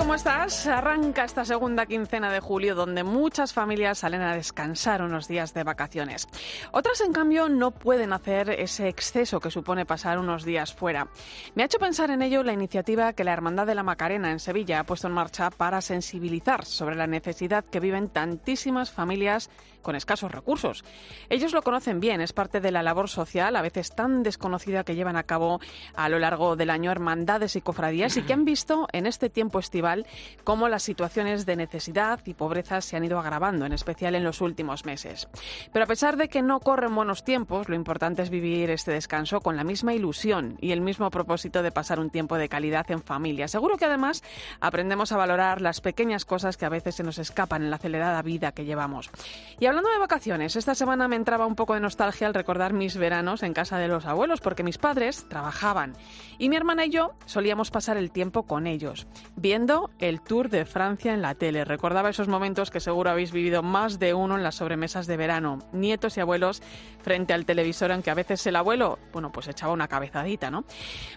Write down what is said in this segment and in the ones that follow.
¿Cómo estás? Arranca esta segunda quincena de julio donde muchas familias salen a descansar unos días de vacaciones. Otras, en cambio, no pueden hacer ese exceso que supone pasar unos días fuera. Me ha hecho pensar en ello la iniciativa que la Hermandad de la Macarena en Sevilla ha puesto en marcha para sensibilizar sobre la necesidad que viven tantísimas familias con escasos recursos. Ellos lo conocen bien, es parte de la labor social, a veces tan desconocida que llevan a cabo a lo largo del año hermandades y cofradías y que han visto en este tiempo estival cómo las situaciones de necesidad y pobreza se han ido agravando, en especial en los últimos meses. Pero a pesar de que no corren buenos tiempos, lo importante es vivir este descanso con la misma ilusión y el mismo propósito de pasar un tiempo de calidad en familia. Seguro que además aprendemos a valorar las pequeñas cosas que a veces se nos escapan en la acelerada vida que llevamos. Y hablando de vacaciones, esta semana me entraba un poco de nostalgia al recordar mis veranos en casa de los abuelos, porque mis padres trabajaban y mi hermana y yo solíamos pasar el tiempo con ellos viendo el Tour de Francia en la tele. Recordaba esos momentos que seguro habéis vivido más de uno en las sobremesas de verano. Nietos y abuelos frente al televisor, aunque a veces el abuelo, bueno, pues echaba una cabezadita, ¿no?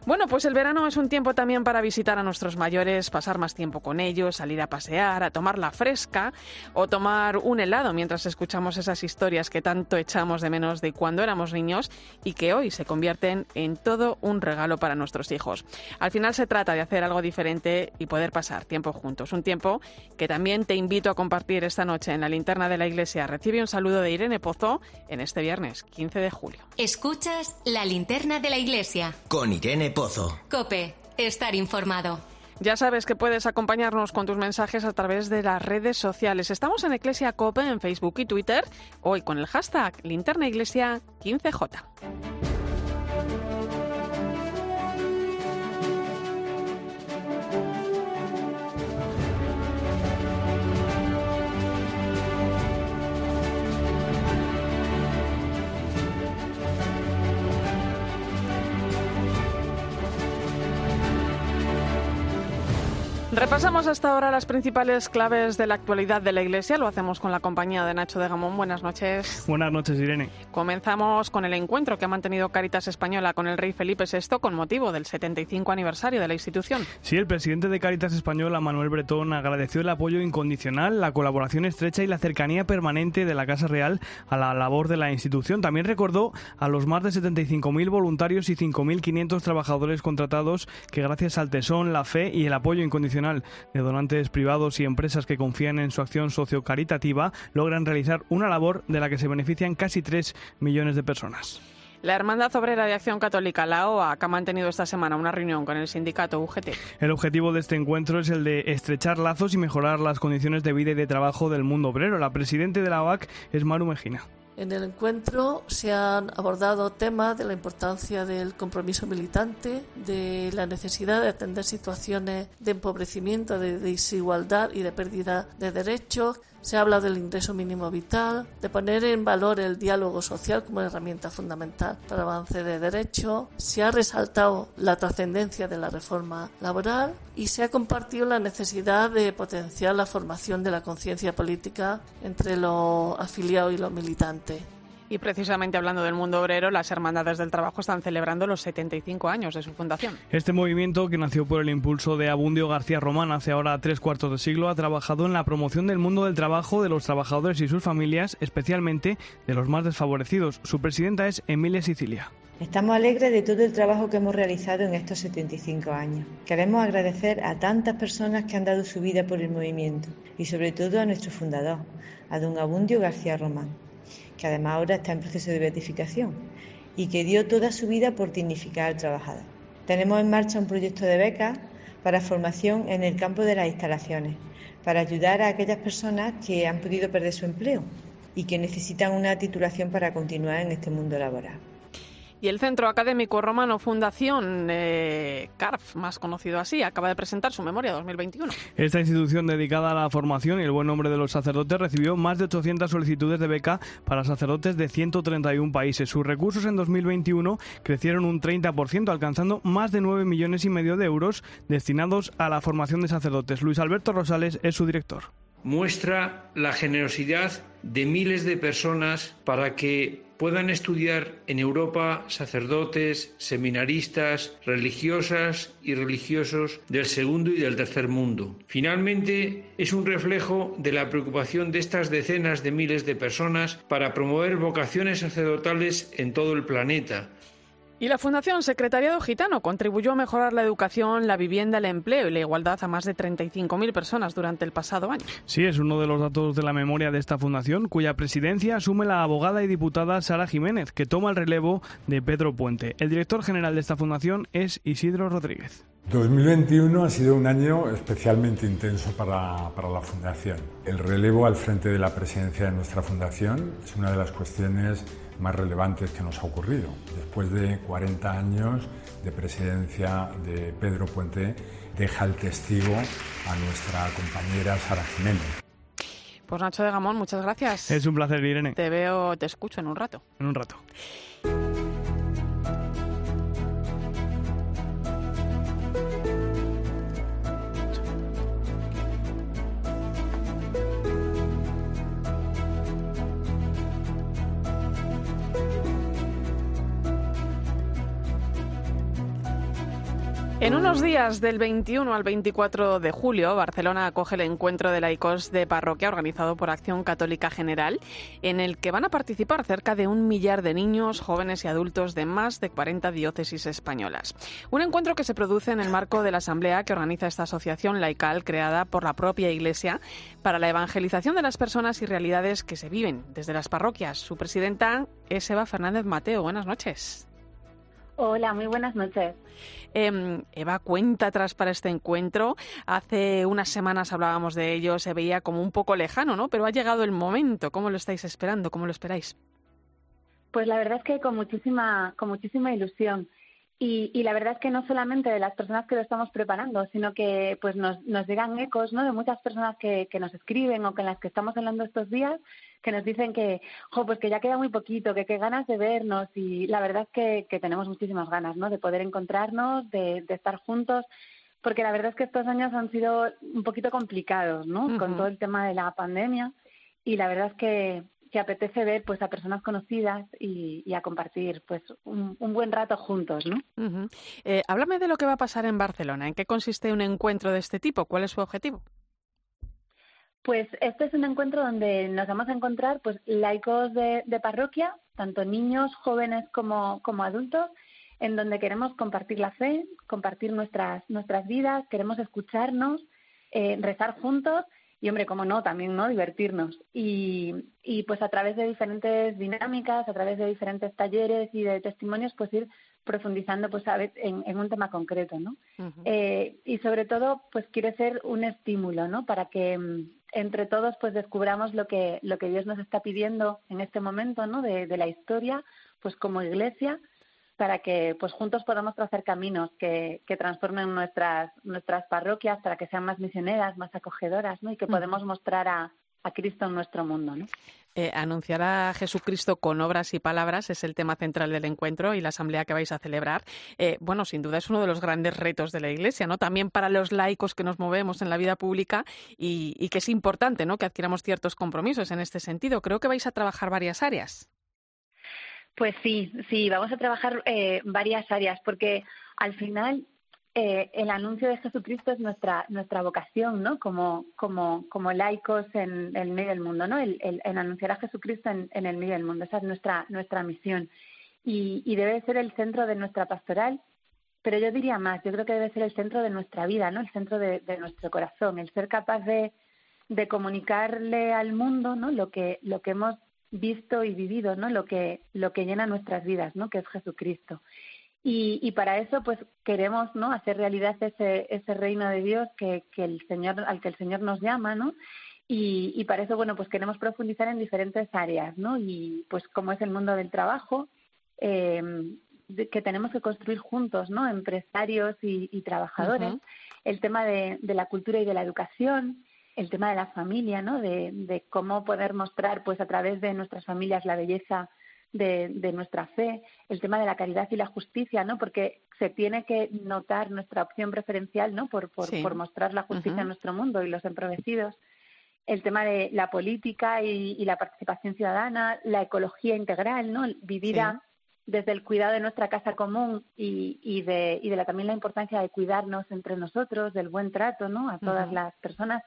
Bueno, pues el verano es un tiempo también para visitar a nuestros mayores, pasar más tiempo con ellos, salir a pasear, a tomar la fresca o tomar un helado mientras escuchamos esas historias que tanto echamos de menos de cuando éramos niños y que hoy se convierten en todo un regalo para nuestros hijos. Al final se trata de hacer algo diferente y poder pasar tiempo juntos. Un tiempo que también te invito a compartir esta noche en la linterna de la iglesia. Recibe un saludo de Irene Pozo en este viernes 15 de julio. Escuchas la linterna de la iglesia. Con Irene Pozo. Cope, estar informado. Ya sabes que puedes acompañarnos con tus mensajes a través de las redes sociales. Estamos en Iglesia Cope en Facebook y Twitter, hoy con el hashtag Linterna Iglesia 15J. Repasamos hasta ahora las principales claves de la actualidad de la Iglesia. Lo hacemos con la compañía de Nacho de Gamón. Buenas noches. Buenas noches, Irene. Comenzamos con el encuentro que ha mantenido Caritas Española con el rey Felipe VI con motivo del 75 aniversario de la institución. Sí, el presidente de Caritas Española, Manuel Bretón, agradeció el apoyo incondicional, la colaboración estrecha y la cercanía permanente de la Casa Real a la labor de la institución. También recordó a los más de 75.000 voluntarios y 5.500 trabajadores contratados que gracias al tesón, la fe y el apoyo incondicional de donantes privados y empresas que confían en su acción sociocaritativa logran realizar una labor de la que se benefician casi 3 millones de personas. La Hermandad Obrera de Acción Católica, la OAC, ha mantenido esta semana una reunión con el sindicato UGT. El objetivo de este encuentro es el de estrechar lazos y mejorar las condiciones de vida y de trabajo del mundo obrero. La presidenta de la OAC es Maru Mejina. En el encuentro se han abordado temas de la importancia del compromiso militante, de la necesidad de atender situaciones de empobrecimiento, de desigualdad y de pérdida de derechos. Se habla del ingreso mínimo vital, de poner en valor el diálogo social como herramienta fundamental para el avance de derechos. Se ha resaltado la trascendencia de la reforma laboral y se ha compartido la necesidad de potenciar la formación de la conciencia política entre los afiliados y los militantes. Y precisamente hablando del mundo obrero, las Hermandades del Trabajo están celebrando los 75 años de su fundación. Este movimiento, que nació por el impulso de Abundio García Román hace ahora tres cuartos de siglo, ha trabajado en la promoción del mundo del trabajo de los trabajadores y sus familias, especialmente de los más desfavorecidos. Su presidenta es Emilia Sicilia. Estamos alegres de todo el trabajo que hemos realizado en estos 75 años. Queremos agradecer a tantas personas que han dado su vida por el movimiento y sobre todo a nuestro fundador, a don Abundio García Román que además ahora está en proceso de beatificación y que dio toda su vida por dignificar al trabajador. Tenemos en marcha un proyecto de becas para formación en el campo de las instalaciones, para ayudar a aquellas personas que han podido perder su empleo y que necesitan una titulación para continuar en este mundo laboral. Y el Centro Académico Romano Fundación eh, CARF, más conocido así, acaba de presentar su memoria 2021. Esta institución dedicada a la formación y el buen nombre de los sacerdotes recibió más de 800 solicitudes de beca para sacerdotes de 131 países. Sus recursos en 2021 crecieron un 30%, alcanzando más de 9 millones y medio de euros destinados a la formación de sacerdotes. Luis Alberto Rosales es su director muestra la generosidad de miles de personas para que puedan estudiar en Europa sacerdotes, seminaristas, religiosas y religiosos del segundo y del tercer mundo. Finalmente, es un reflejo de la preocupación de estas decenas de miles de personas para promover vocaciones sacerdotales en todo el planeta, y la Fundación Secretariado Gitano contribuyó a mejorar la educación, la vivienda, el empleo y la igualdad a más de 35.000 personas durante el pasado año. Sí, es uno de los datos de la memoria de esta fundación, cuya presidencia asume la abogada y diputada Sara Jiménez, que toma el relevo de Pedro Puente. El director general de esta fundación es Isidro Rodríguez. 2021 ha sido un año especialmente intenso para, para, la Fundación. El relevo al frente de la presidencia de nuestra Fundación es una de las cuestiones más relevantes que nos ha ocurrido. Después de 40 años de presidencia de Pedro Puente, deja el testigo a nuestra compañera Sara Jiménez. Pues Nacho de Gamón, muchas gracias. Es un placer, Irene. Te veo, te escucho en un rato. En un rato. En unos días, del 21 al 24 de julio, Barcelona acoge el encuentro de laicos de parroquia organizado por Acción Católica General, en el que van a participar cerca de un millar de niños, jóvenes y adultos de más de 40 diócesis españolas. Un encuentro que se produce en el marco de la asamblea que organiza esta asociación laical creada por la propia Iglesia para la evangelización de las personas y realidades que se viven desde las parroquias. Su presidenta es Eva Fernández Mateo. Buenas noches. Hola, muy buenas noches. Em, Eva, cuenta atrás para este encuentro. Hace unas semanas hablábamos de ello, se veía como un poco lejano, ¿no? Pero ha llegado el momento. ¿Cómo lo estáis esperando? ¿Cómo lo esperáis? Pues la verdad es que con muchísima, con muchísima ilusión. Y, la verdad es que no solamente de las personas que lo estamos preparando, sino que pues nos, nos llegan ecos ¿no? de muchas personas que, que nos escriben o con las que estamos hablando estos días, que nos dicen que, jo, pues que ya queda muy poquito, que qué ganas de vernos. Y la verdad es que, que tenemos muchísimas ganas ¿no? de poder encontrarnos, de, de estar juntos porque la verdad es que estos años han sido un poquito complicados, ¿no? Con todo el tema de la pandemia y la verdad es que que apetece ver pues a personas conocidas y, a compartir pues un, buen rato juntos, ¿no? Eh, háblame de lo que va a pasar en Barcelona. ¿En qué consiste un encuentro de este tipo? ¿Cuál es su objetivo? Pues este es un encuentro donde nos vamos a encontrar pues laicos de, parroquia, tanto niños, jóvenes como, como adultos, en donde queremos compartir la fe, compartir nuestras, nuestras vidas, queremos escucharnos, eh, rezar juntos y hombre, cómo no, también no divertirnos. Y, y pues a través de diferentes dinámicas, a través de diferentes talleres y de testimonios, pues ir profundizando pues a ver, en, en un tema concreto, ¿no? eh, y sobre todo, pues quiere ser un estímulo, ¿no? Para que mm, entre todos pues descubramos lo que lo que Dios nos está pidiendo en este momento, ¿no? De, de la historia, pues como iglesia para que pues juntos podamos trazar caminos que, que, transformen nuestras nuestras parroquias para que sean más misioneras, más acogedoras, ¿no? Y que podemos mostrar a, a Cristo en nuestro mundo, ¿no? Eh, anunciar a Jesucristo con obras y palabras es el tema central del encuentro y la asamblea que vais a celebrar. Eh, bueno, sin duda es uno de los grandes retos de la Iglesia, ¿no? También para los laicos que nos movemos en la vida pública y, y que es importante, ¿no? Que adquiramos ciertos compromisos en este sentido. Creo que vais a trabajar varias áreas. Pues sí, sí, vamos a trabajar eh, varias áreas porque al final eh, el anuncio de Jesucristo es nuestra nuestra vocación, ¿no? Como como como laicos en, el medio del mundo, ¿no? El, anunciar a Jesucristo en, en, el medio del mundo, esa es nuestra nuestra misión y, y debe ser el centro de nuestra pastoral. Pero yo diría más, yo creo que debe ser el centro de nuestra vida, ¿no? El centro de, de nuestro corazón, el ser capaz de, de comunicarle al mundo, ¿no? Lo que lo que hemos visto y vivido, ¿no? Lo que, lo que llena nuestras vidas, ¿no? Que es Jesucristo. Y, y para eso, pues queremos, ¿no? Hacer realidad ese, ese reino de Dios que, que el Señor, al que el Señor nos llama, ¿no? Y, y para eso, bueno, pues queremos profundizar en diferentes áreas, ¿no? Y pues como es el mundo del trabajo, eh, que tenemos que construir juntos, ¿no? Empresarios y, trabajadores. El tema de, la cultura y de la educación, el tema de la familia, ¿no? De, cómo poder mostrar, pues, a través de nuestras familias la belleza de, nuestra fe, el tema de la caridad y la justicia, ¿no? Porque se tiene que notar nuestra opción preferencial, ¿no? Por, por, mostrar la justicia en nuestro mundo y los empobrecidos el tema de la política y, la participación ciudadana, la ecología integral, ¿no? Vivir desde el cuidado de nuestra casa común y, y, de, y de la, también la importancia de cuidarnos entre nosotros, del buen trato, ¿no? A todas las personas.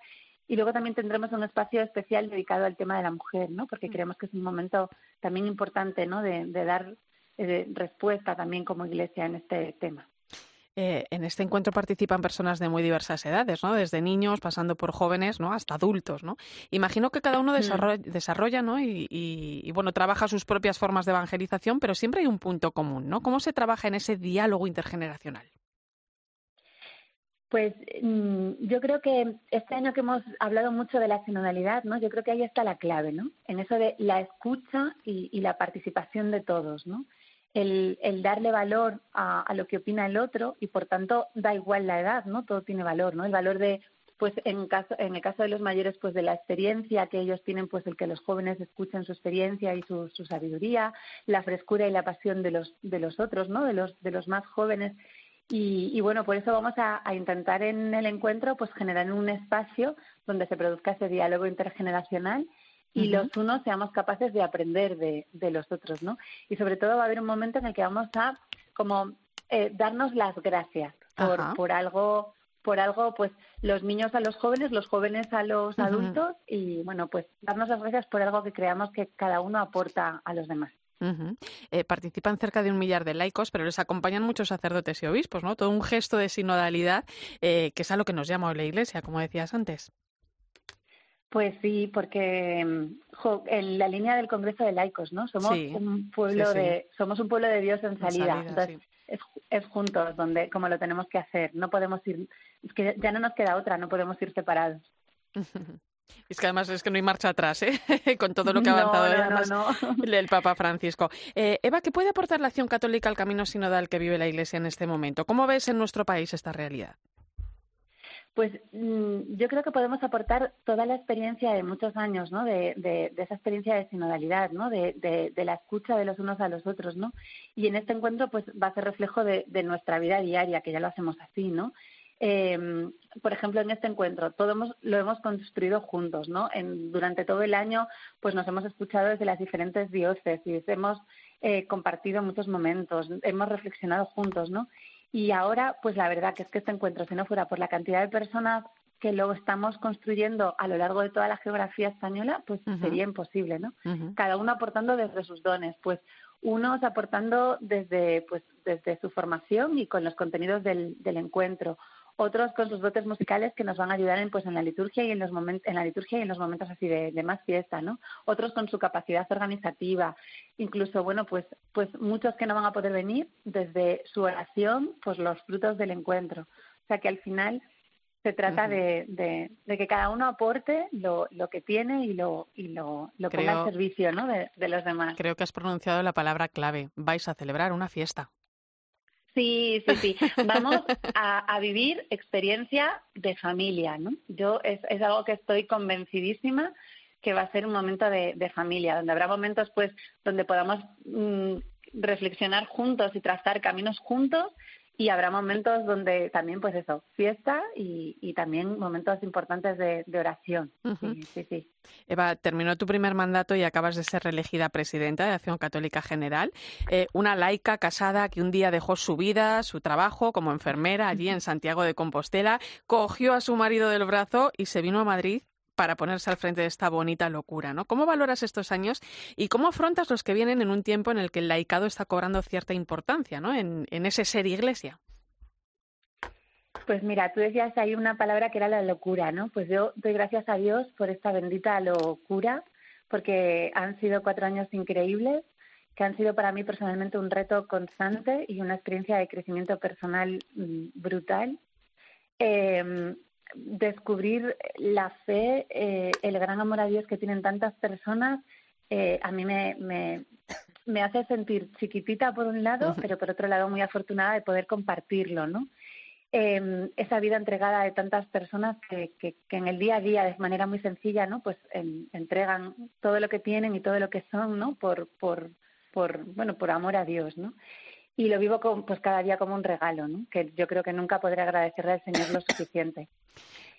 Y luego también tendremos un espacio especial dedicado al tema de la mujer, ¿no? Porque creemos que es un momento también importante, ¿no? De, dar eh, respuesta también como Iglesia en este tema. Eh, en este encuentro participan personas de muy diversas edades, ¿no? Desde niños, pasando por jóvenes, ¿no? Hasta adultos, ¿no? Imagino que cada uno mm. desarrolla, ¿no? Y, bueno, trabaja sus propias formas de evangelización, pero siempre hay un punto común, ¿no? ¿Cómo se trabaja en ese diálogo intergeneracional? Pues mm, yo creo que este año que hemos hablado mucho de la sinodalidad, ¿no? Yo creo que ahí está la clave, ¿no? En eso de la escucha y, la participación de todos, ¿no? el, darle valor a, lo que opina el otro y por tanto da igual la edad, ¿no? Todo tiene valor, ¿no? El valor de, pues en, caso, en el caso de los mayores, pues de la experiencia que ellos tienen, pues el que los jóvenes escuchen su experiencia y su, sabiduría, la frescura y la pasión de los, de los otros, ¿no? De los, de los más jóvenes. Y, bueno, por eso vamos a, a, intentar en el encuentro pues generar un espacio donde se produzca ese diálogo intergeneracional y los unos seamos capaces de aprender de, de, los otros, ¿no? Y sobre todo va a haber un momento en el que vamos a como eh, darnos las gracias por, por algo por algo, pues los niños a los jóvenes, los jóvenes a los adultos y bueno, pues darnos las gracias por algo que creamos que cada uno aporta a los demás. Eh, participan cerca de un millar de laicos, pero les acompañan muchos sacerdotes y obispos, ¿no? Todo un gesto de sinodalidad eh, que es a lo que nos llama hoy la Iglesia, como decías antes. Pues sí, porque mm, en la línea del Congreso de Laicos, ¿no? Somos un pueblo de somos un pueblo de Dios en salida. Entonces, es, juntos donde como lo tenemos que hacer. No podemos ir es que ya no nos queda otra, no podemos ir separados. Es que además es que no hay marcha atrás, ¿eh? con todo lo que ha avanzado el Papa Francisco. Eh, Eva, ¿qué puede aportar la acción católica al camino sinodal que vive la Iglesia en este momento? ¿Cómo ves en nuestro país esta realidad? Pues mm, yo creo que podemos aportar toda la experiencia de muchos años, ¿no? De, de, esa experiencia de sinodalidad, ¿no? De, de, la escucha de los unos a los otros, ¿no? Y en este encuentro, pues va a ser reflejo de, nuestra vida diaria, que ya lo hacemos así, ¿no? Eh, por ejemplo, en este encuentro, todo lo hemos construido juntos, ¿no? En, durante todo el año, pues nos hemos escuchado desde las diferentes diócesis, hemos eh, compartido muchos momentos, hemos reflexionado juntos, ¿no? Y ahora, pues la verdad que es que este encuentro, si no fuera por la cantidad de personas que lo estamos construyendo a lo largo de toda la geografía española, pues sería imposible, ¿no? Cada uno aportando desde sus dones, pues unos aportando desde, pues, desde su formación y con los contenidos del, del encuentro, otros con sus dotes musicales que nos van a ayudar en, pues, en la liturgia y en los momentos, en la liturgia y en los momentos así de, más fiesta, ¿no? Otros con su capacidad organizativa, incluso, bueno, pues, pues muchos que no van a poder venir desde su oración, pues los frutos del encuentro. O sea que al final se trata de, de, que cada uno aporte lo, lo que tiene y lo, y lo, lo ponga al servicio ¿no? de, de los demás. Creo que has pronunciado la palabra clave. Vais a celebrar una fiesta. Sí, sí, sí. Vamos a, vivir experiencia de familia, ¿no? Yo es, es, algo que estoy convencidísima que va a ser un momento de, familia, donde habrá momentos, pues, donde podamos mm, reflexionar juntos y trazar caminos juntos y habrá momentos donde también, pues eso, fiesta y, y también momentos importantes de, oración. sí, sí, Eva, terminó tu primer mandato y acabas de ser reelegida presidenta de Acción Católica General. Eh, una laica casada que un día dejó su vida, su trabajo como enfermera allí en Santiago de Compostela, cogió a su marido del brazo y se vino a Madrid para ponerse al frente de esta bonita locura, ¿no? ¿Cómo valoras estos años y cómo afrontas los que vienen en un tiempo en el que el laicado está cobrando cierta importancia, ¿no? En, ese ser iglesia. Pues mira, tú decías ahí una palabra que era la locura, ¿no? Pues yo doy gracias a Dios por esta bendita locura, porque han sido cuatro años increíbles, que han sido para mí personalmente un reto constante y una experiencia de crecimiento personal mm, brutal. Eh, descubrir la fe, eh, el gran amor a Dios que tienen tantas personas, eh, a mí me, me, me hace sentir chiquitita por un lado, pero por otro lado muy afortunada de poder compartirlo, ¿no? eh, esa vida entregada de tantas personas que, que, en el día a día, de manera muy sencilla, ¿no? Pues entregan todo lo que tienen y todo lo que son, ¿no? Por, por, por, bueno, por amor a Dios, ¿no? Y lo vivo con, pues cada día como un regalo, ¿no? Que yo creo que nunca podré agradecerle al Señor lo suficiente.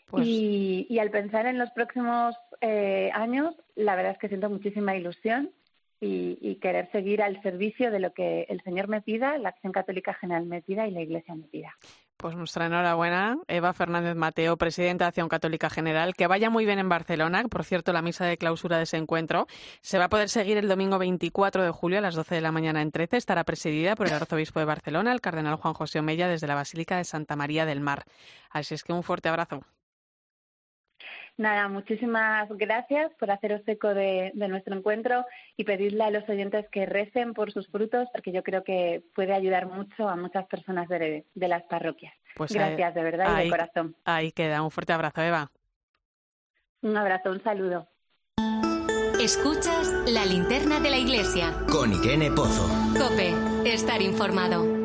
Pues... Y, y, al pensar en los próximos eh, años, la verdad es que siento muchísima ilusión y, y, querer seguir al servicio de lo que el Señor me pida, la Acción Católica General me pida y la Iglesia me pida. Pues nuestra enhorabuena, Eva Fernández Mateo, presidenta de Acción Católica General. Que vaya muy bien en Barcelona. Por cierto, la misa de clausura de ese encuentro se va a poder seguir el domingo 24 de julio a las 12 de la mañana en 13. Estará presidida por el arzobispo de Barcelona, el cardenal Juan José Omella, desde la Basílica de Santa María del Mar. Así es que un fuerte abrazo. Nada, muchísimas gracias por haceros eco de, nuestro encuentro y pedirle a los oyentes que recen por sus frutos, porque yo creo que puede ayudar mucho a muchas personas de, las parroquias. Pues gracias, de verdad y de corazón. Ahí queda. Un fuerte abrazo, Eva. Un abrazo, un saludo. Escuchas la linterna de la iglesia. Con Irene Pozo. Cope, estar informado.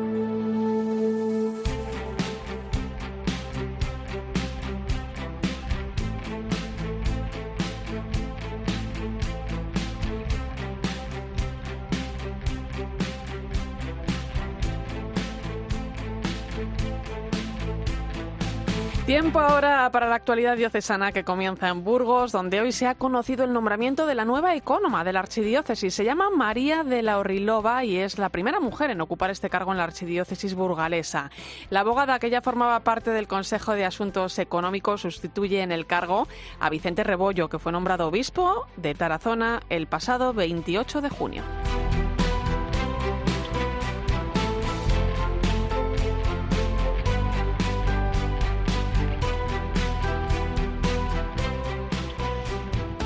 Tiempo ahora para la actualidad diocesana que comienza en Burgos, donde hoy se ha conocido el nombramiento de la nueva ecónoma de la archidiócesis. Se llama María de la Orrilova y es la primera mujer en ocupar este cargo en la archidiócesis burgalesa. La abogada que ya formaba parte del Consejo de Asuntos Económicos sustituye en el cargo a Vicente Rebollo, que fue nombrado obispo de Tarazona el pasado 28 de junio.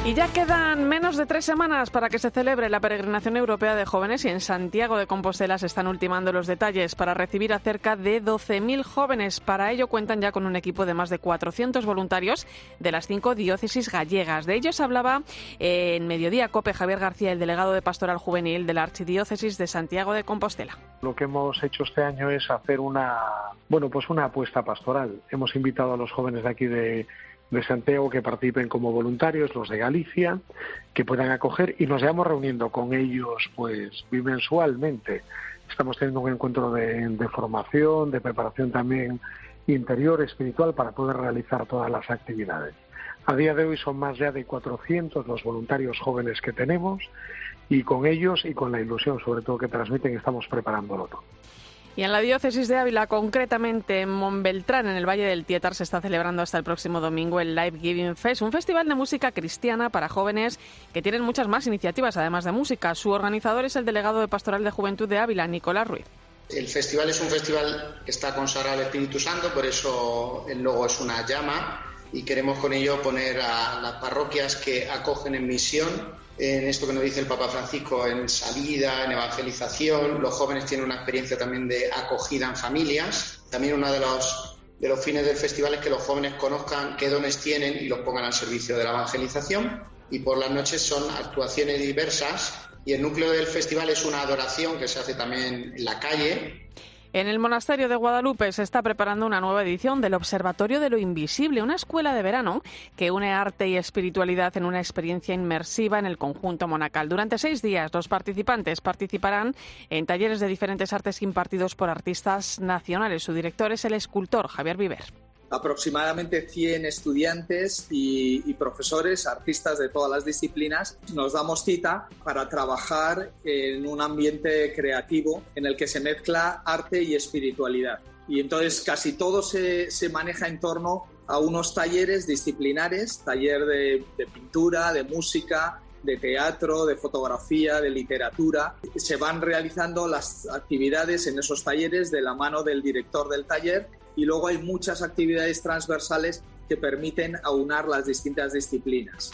Y ya quedan menos de tres semanas para que se celebre la peregrinación europea de jóvenes y en Santiago de Compostela se están ultimando los detalles para recibir a cerca de 12.000 jóvenes. Para ello cuentan ya con un equipo de más de 400 voluntarios de las cinco diócesis gallegas. De ellos hablaba eh, en Mediodía Cope Javier García, el delegado de Pastoral Juvenil de la Archidiócesis de Santiago de Compostela. Lo que hemos hecho este año es hacer una, bueno, pues una apuesta pastoral. Hemos invitado a los jóvenes de aquí de de Santiago que participen como voluntarios, los de Galicia, que puedan acoger y nos vamos reuniendo con ellos pues bimensualmente. Estamos teniendo un encuentro de, de formación, de preparación también interior, espiritual, para poder realizar todas las actividades. A día de hoy son más ya de 400 los voluntarios jóvenes que tenemos y con ellos y con la ilusión sobre todo que transmiten estamos preparándolo todo. Y en la diócesis de Ávila, concretamente en Montbeltrán, en el Valle del Tietar, se está celebrando hasta el próximo domingo el Live Giving Fest, un festival de música cristiana para jóvenes que tienen muchas más iniciativas, además de música. Su organizador es el delegado de Pastoral de Juventud de Ávila, Nicolás Ruiz. El festival es un festival que está consagrado al Espíritu Santo, por eso el logo es una llama y queremos con ello poner a las parroquias que acogen en misión en esto que nos dice el Papa Francisco, en salida, en evangelización. Los jóvenes tienen una experiencia también de acogida en familias. También uno de los, de los fines del festival es que los jóvenes conozcan qué dones tienen y los pongan al servicio de la evangelización. Y por las noches son actuaciones diversas. Y el núcleo del festival es una adoración que se hace también en la calle en el monasterio de Guadalupe se está preparando una nueva edición del Observatorio de lo Invisible, una escuela de verano que une arte y espiritualidad en una experiencia inmersiva en el conjunto monacal. Durante seis días, los participantes participarán en talleres de diferentes artes impartidos por artistas nacionales. Su director es el escultor Javier Viver aproximadamente 100 estudiantes y, profesores, artistas de todas las disciplinas, nos damos cita para trabajar en un ambiente creativo en el que se mezcla arte y espiritualidad. Y entonces casi todo se, maneja en torno a unos talleres disciplinares, taller de pintura, de música, de teatro, de fotografía, de literatura. Se van realizando las actividades en esos talleres de la mano del director del taller y luego hay muchas actividades transversales que permiten aunar las distintas disciplinas.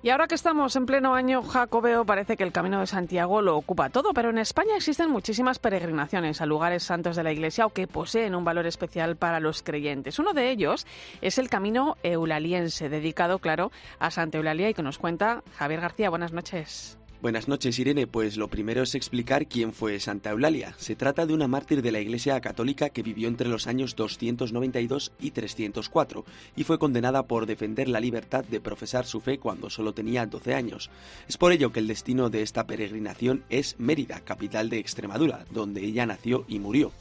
Y ahora que estamos en pleno año jacobeo, parece que el Camino de Santiago lo ocupa todo, pero en España existen muchísimas peregrinaciones a lugares santos de la Iglesia o que poseen un valor especial para los creyentes. Uno de ellos es el Camino Eulaliense, dedicado, claro, a Santa Eulalia y que nos cuenta Javier García. Buenas noches. Buenas noches, Irene. Pues lo primero es explicar quién fue Santa Eulalia. Se trata de una mártir de la Iglesia Católica que vivió entre los años 292 y 304 y fue condenada por defender la libertad de profesar su fe cuando solo tenía 12 años. Es por ello que el destino de esta peregrinación es Mérida, capital de Extremadura, donde ella nació y murió.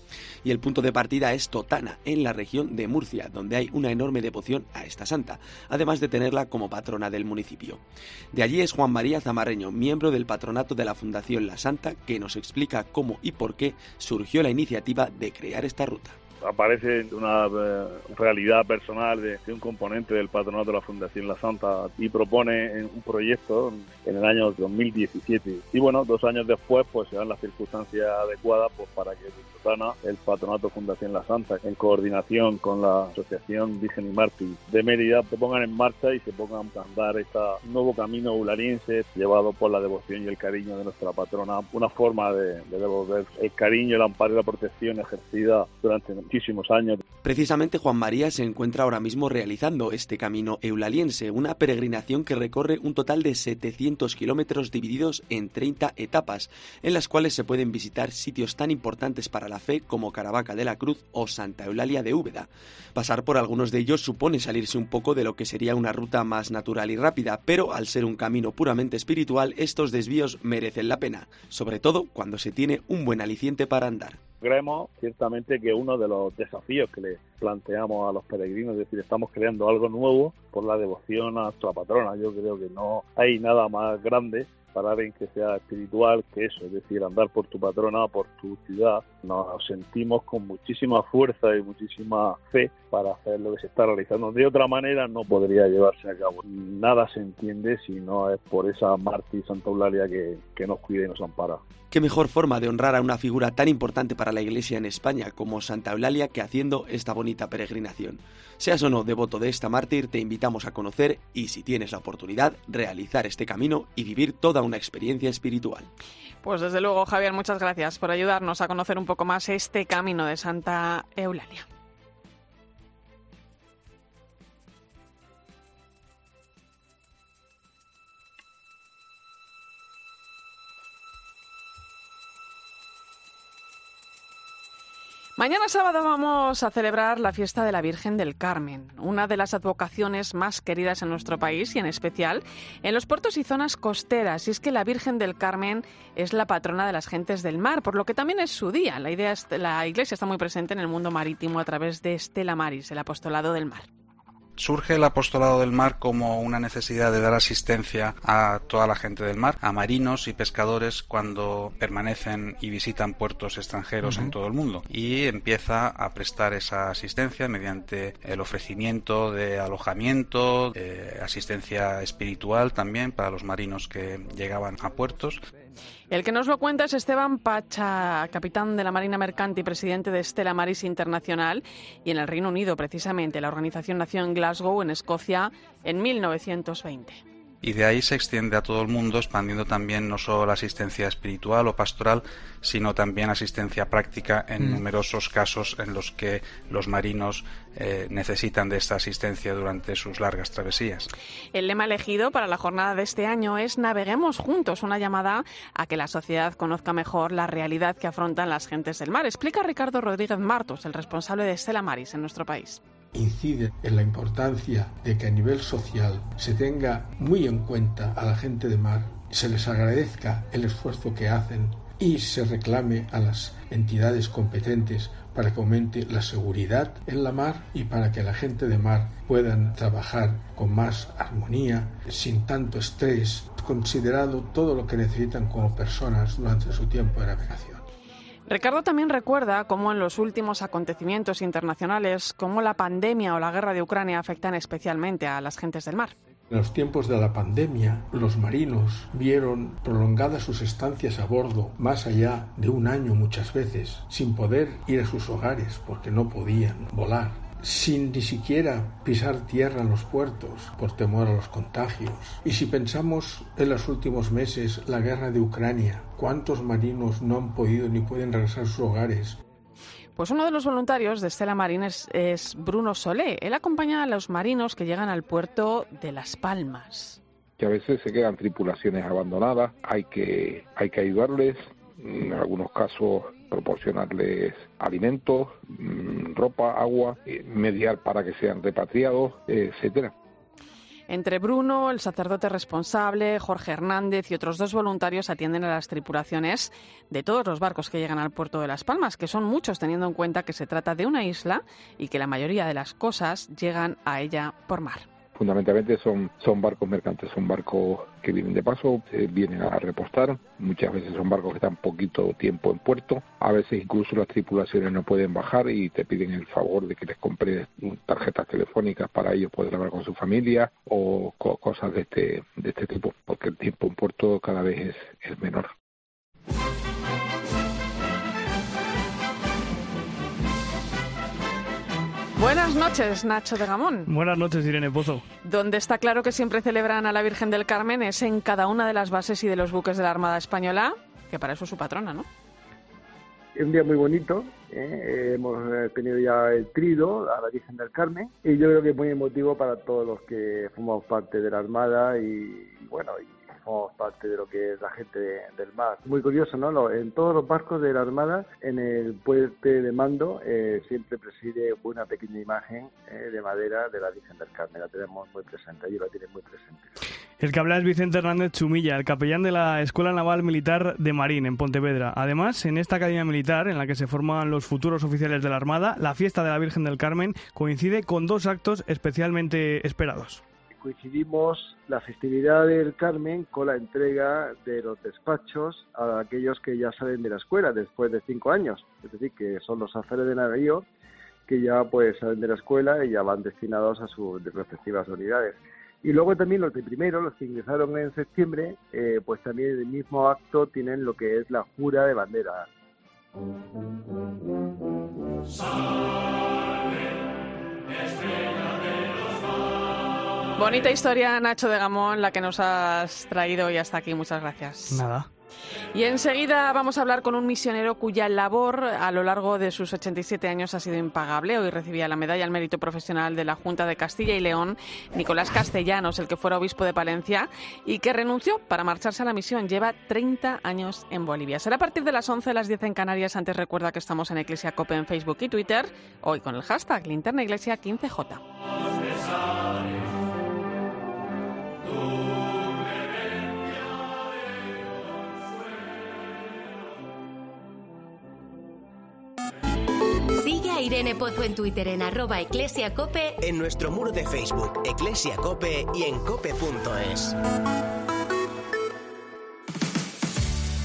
Y el punto de partida es Totana, en la región de Murcia, donde hay una enorme devoción a esta santa, además de tenerla como patrona del municipio. De allí es Juan María Zamarreño, miembro del patronato de la Fundación La Santa, que nos explica cómo y por qué surgió la iniciativa de crear esta ruta aparece una eh, realidad personal de, un componente del patronato de la Fundación La Santa y propone un proyecto en el año 2017. Y bueno, dos años después pues se dan las circunstancias adecuadas pues para que Totana, el patronato Fundación La Santa, en coordinación con la Asociación Virgen y Mártir de Mérida, se pongan en marcha y se pongan a andar este nuevo camino ulariense llevado por la devoción y el cariño de nuestra patrona, una forma de, de devolver el cariño, el amparo y la protección ejercida durante muchísimos años. Precisamente Juan María se encuentra ahora mismo realizando este camino eulaliense, una peregrinación que recorre un total de 700 kilómetros divididos en 30 etapas, en las cuales se pueden visitar sitios tan importantes para la fe como Caravaca de la Cruz o Santa Eulalia de Úbeda. Pasar por algunos de ellos supone salirse un poco de lo que sería una ruta más natural y rápida, pero al ser un camino puramente espiritual, estos desvíos merecen la pena, sobre todo cuando se tiene un buen aliciente para andar. Creemos ciertamente que uno de los desafíos que le planteamos a los peregrinos, es decir, estamos creando algo nuevo por la devoción a nuestra patrona. Yo creo que no hay nada más grande para alguien que sea espiritual que eso, es decir, andar por tu patrona, por tu ciudad. Nos sentimos con muchísima fuerza y muchísima fe para hacer lo que se está realizando. De otra manera no podría llevarse a cabo. Nada se entiende si no es por esa mártir Santa Eulalia que, que nos cuida y nos ampara. Qué mejor forma de honrar a una figura tan importante para la Iglesia en España como Santa Eulalia que haciendo esta bonita peregrinación. Seas o no devoto de esta mártir, te invitamos a conocer y, si tienes la oportunidad, realizar este camino y vivir toda una experiencia espiritual. Pues desde luego, Javier, muchas gracias por ayudarnos a conocer un poco más este camino de Santa Eulalia. Mañana sábado vamos a celebrar la fiesta de la Virgen del Carmen, una de las advocaciones más queridas en nuestro país y en especial en los puertos y zonas costeras. Y es que la Virgen del Carmen es la patrona de las gentes del mar, por lo que también es su día. La, idea la Iglesia está muy presente en el mundo marítimo a través de Estela Maris, el apostolado del mar surge el apostolado del mar como una necesidad de dar asistencia a toda la gente del mar, a marinos y pescadores cuando permanecen y visitan puertos extranjeros en todo el mundo. Y empieza a prestar esa asistencia mediante el ofrecimiento de alojamiento, asistencia espiritual también para los marinos que llegaban a puertos. El que nos lo cuenta es Esteban Pacha, capitán de la Marina Mercante y presidente de Stella Maris Internacional. Y en el Reino Unido, precisamente, la organización nació en Glasgow, en Escocia, en 1920 y de ahí se extiende a todo el mundo, expandiendo también no solo la asistencia espiritual o pastoral, sino también asistencia práctica en mm. numerosos casos en los que los marinos eh, necesitan de esta asistencia durante sus largas travesías. El lema elegido para la jornada de este año es Naveguemos juntos, una llamada a que la sociedad conozca mejor la realidad que afrontan las gentes del mar. Explica Ricardo Rodríguez Martos, el responsable de Estela Maris en nuestro país incide en la importancia de que a nivel social se tenga muy en cuenta a la gente de mar, se les agradezca el esfuerzo que hacen y se reclame a las entidades competentes para que aumente la seguridad en la mar y para que la gente de mar puedan trabajar con más armonía, sin tanto estrés, considerado todo lo que necesitan como personas durante su tiempo de navegación. Ricardo también recuerda cómo en los últimos acontecimientos internacionales, cómo la pandemia o la guerra de Ucrania afectan especialmente a las gentes del mar. En los tiempos de la pandemia, los marinos vieron prolongadas sus estancias a bordo, más allá de un año muchas veces, sin poder ir a sus hogares porque no podían volar sin ni siquiera pisar tierra en los puertos por temor a los contagios. Y si pensamos en los últimos meses la guerra de Ucrania, ¿cuántos marinos no han podido ni pueden regresar a sus hogares? Pues uno de los voluntarios de Estela Marines es Bruno Solé. Él acompaña a los marinos que llegan al puerto de Las Palmas. que a veces se quedan tripulaciones abandonadas, hay que, hay que ayudarles, en algunos casos proporcionarles alimentos, mm, ropa, agua, eh, mediar para que sean repatriados, etcétera. Entre Bruno, el sacerdote responsable, Jorge Hernández y otros dos voluntarios atienden a las tripulaciones de todos los barcos que llegan al puerto de Las Palmas, que son muchos teniendo en cuenta que se trata de una isla y que la mayoría de las cosas llegan a ella por mar fundamentalmente son, son barcos mercantes, son barcos que vienen de paso, eh, vienen a repostar, muchas veces son barcos que están poquito tiempo en puerto, a veces incluso las tripulaciones no pueden bajar y te piden el favor de que les compres tarjetas telefónicas para ellos poder hablar con su familia o cosas de este, de este tipo, porque el tiempo en puerto cada vez es menor. Buenas noches, Nacho de Gamón. Buenas noches, Irene Pozo. Donde está claro que siempre celebran a la Virgen del Carmen es en cada una de las bases y de los buques de la Armada Española, que para eso es su patrona, ¿no? Es un día muy bonito, ¿eh? hemos eh, tenido ya el trido a la Virgen del Carmen y yo creo que es muy emotivo para todos los que formamos parte de la Armada y bueno, y parte de lo que es la gente del mar. Muy curioso, ¿no? En todos los barcos de la Armada, en el puente de mando, eh, siempre preside una pequeña imagen eh, de madera de la Virgen del Carmen. La tenemos muy presente, ellos la tienen muy presente. El que habla es Vicente Hernández Chumilla, el capellán de la Escuela Naval Militar de Marín, en Pontevedra. Además, en esta academia militar, en la que se forman los futuros oficiales de la Armada, la fiesta de la Virgen del Carmen coincide con dos actos especialmente esperados coincidimos la festividad del Carmen con la entrega de los despachos a aquellos que ya salen de la escuela después de cinco años, es decir, que son los aferes de navío que ya pues salen de la escuela y ya van destinados a sus respectivas unidades. Y luego también los de primero, los que ingresaron en septiembre, eh, pues también en el mismo acto tienen lo que es la jura de bandera. Bonita historia, Nacho de Gamón, la que nos has traído y hasta aquí. Muchas gracias. Nada. Y enseguida vamos a hablar con un misionero cuya labor a lo largo de sus 87 años ha sido impagable. Hoy recibía la medalla al mérito profesional de la Junta de Castilla y León, Nicolás Castellanos, el que fuera obispo de Palencia y que renunció para marcharse a la misión. Lleva 30 años en Bolivia. Será a partir de las 11 a las 10 en Canarias. Antes recuerda que estamos en Iglesia Cope en Facebook y Twitter. Hoy con el hashtag Linterna Iglesia 15J. Sigue a Irene Pozo en Twitter en arroba eclesiacope, en nuestro muro de Facebook eclesiacope y en cope.es.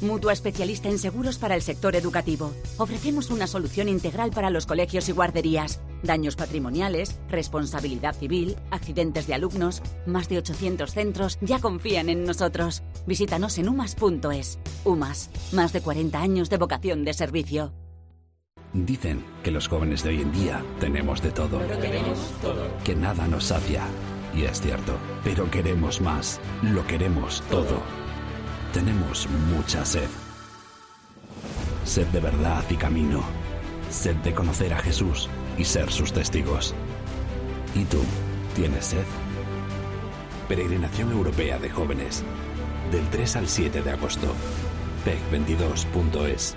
mutua especialista en seguros para el sector educativo. Ofrecemos una solución integral para los colegios y guarderías. Daños patrimoniales, responsabilidad civil, accidentes de alumnos. Más de 800 centros ya confían en nosotros. Visítanos en umas.es. UMAS, más de 40 años de vocación de servicio. Dicen que los jóvenes de hoy en día tenemos de todo. todo. Que nada nos sacia. Y es cierto. Pero queremos más. Lo queremos todo. Tenemos mucha sed. Sed de verdad y camino. Sed de conocer a Jesús y ser sus testigos. ¿Y tú tienes sed? Peregrinación Europea de Jóvenes. Del 3 al 7 de agosto. PEC22.es.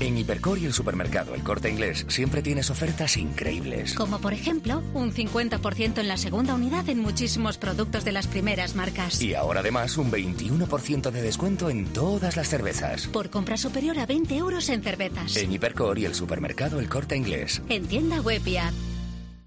En Hipercor y el supermercado El Corte Inglés siempre tienes ofertas increíbles. Como por ejemplo, un 50% en la segunda unidad en muchísimos productos de las primeras marcas. Y ahora además un 21% de descuento en todas las cervezas. Por compra superior a 20 euros en cervezas. En Hipercor y el supermercado El Corte Inglés. En tienda web y app.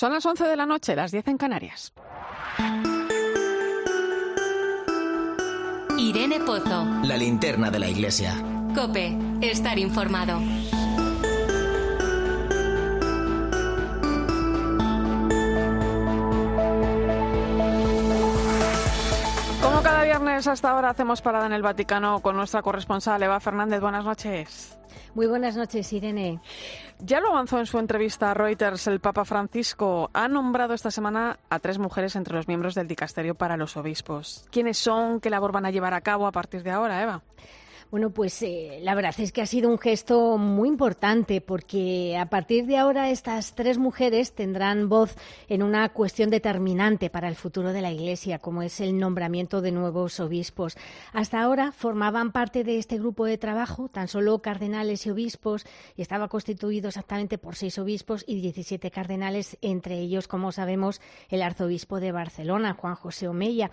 Son las 11 de la noche, las 10 en Canarias. Irene Pozo. La linterna de la iglesia. Cope, estar informado. Como cada viernes hasta ahora hacemos parada en el Vaticano con nuestra corresponsal Eva Fernández. Buenas noches. Muy buenas noches, Irene. Ya lo avanzó en su entrevista a Reuters, el Papa Francisco ha nombrado esta semana a tres mujeres entre los miembros del dicasterio para los obispos. ¿Quiénes son? ¿Qué labor van a llevar a cabo a partir de ahora, Eva? Bueno, pues eh, la verdad es que ha sido un gesto muy importante porque a partir de ahora estas tres mujeres tendrán voz en una cuestión determinante para el futuro de la Iglesia, como es el nombramiento de nuevos obispos. Hasta ahora formaban parte de este grupo de trabajo tan solo cardenales y obispos y estaba constituido exactamente por seis obispos y 17 cardenales, entre ellos, como sabemos, el arzobispo de Barcelona, Juan José Omeya.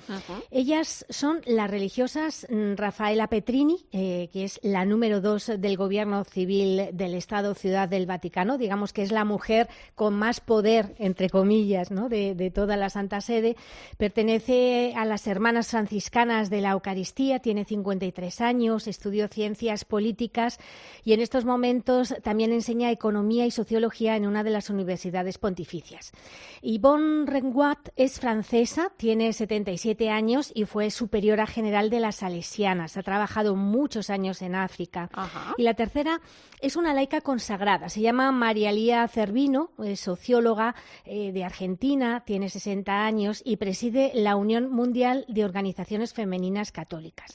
Ellas son las religiosas mm, Rafaela Petrini, eh, que es la número dos del gobierno civil del Estado Ciudad del Vaticano, digamos que es la mujer con más poder, entre comillas, ¿no? de, de toda la Santa Sede. Pertenece a las hermanas franciscanas de la Eucaristía, tiene 53 años, estudió ciencias políticas y en estos momentos también enseña economía y sociología en una de las universidades pontificias. Yvonne Renguat es francesa, tiene 77 años y fue superiora general de las Salesianas. Ha trabajado mucho años en África. Y la tercera es una laica consagrada. Se llama María Lía Cervino, es socióloga eh, de Argentina, tiene 60 años y preside la Unión Mundial de Organizaciones Femeninas Católicas.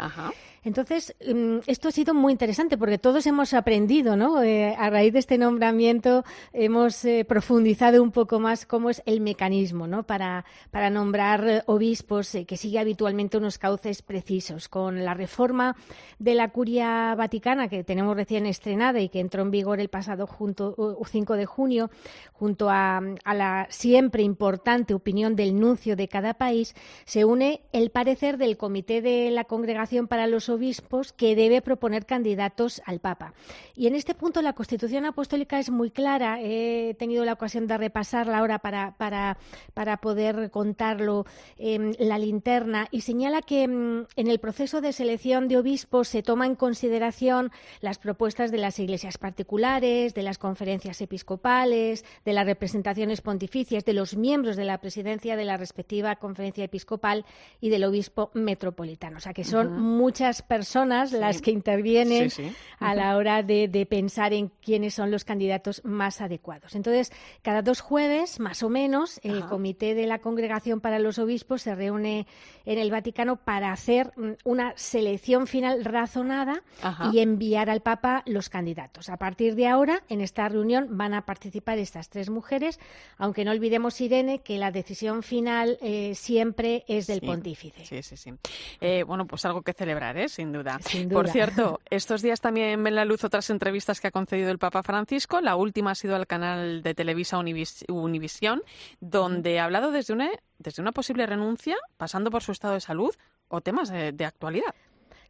Entonces, mm, esto ha sido muy interesante porque todos hemos aprendido, ¿no? Eh, a raíz de este nombramiento hemos eh, profundizado un poco más cómo es el mecanismo, ¿no? Para, para nombrar obispos que sigue habitualmente unos cauces precisos. Con la reforma de la Curia Vaticana que tenemos recién estrenada y que entró en vigor el pasado junto, 5 de junio, junto a, a la siempre importante opinión del nuncio de cada país, se une el parecer del Comité de la Congregación para los Obispos que debe proponer candidatos al Papa. Y en este punto la Constitución Apostólica es muy clara. He tenido la ocasión de repasarla ahora para, para, para poder contarlo en la linterna y señala que mm, en el proceso de selección de obispos se toma en consideración las propuestas de las iglesias particulares, de las conferencias episcopales, de las representaciones pontificias, de los miembros de la presidencia de la respectiva conferencia episcopal y del obispo metropolitano. O sea que son muchas personas las que intervienen Sí, sí. a la hora de, de pensar en quiénes son los candidatos más adecuados. Entonces, cada dos jueves, más o menos, el Ajá. Comité de la Congregación para los Obispos se reúne en el Vaticano para hacer mm, una selección final razonada Ajá. y enviar al Papa los candidatos. A partir de ahora, en esta reunión van a participar estas tres mujeres, aunque no olvidemos, Irene, que la decisión final eh, siempre es del Sí. pontífice. Sí, sí, sí. Eh, bueno, pues algo que celebrar, ¿eh? sin duda. Sin Por cierto, estos días también ven la luz otras entrevistas que ha concedido el Papa Francisco. La última ha sido al canal de Televisa Univis- Univisión, donde ha hablado desde una, desde una posible renuncia, pasando por su estado de salud o temas de, de actualidad.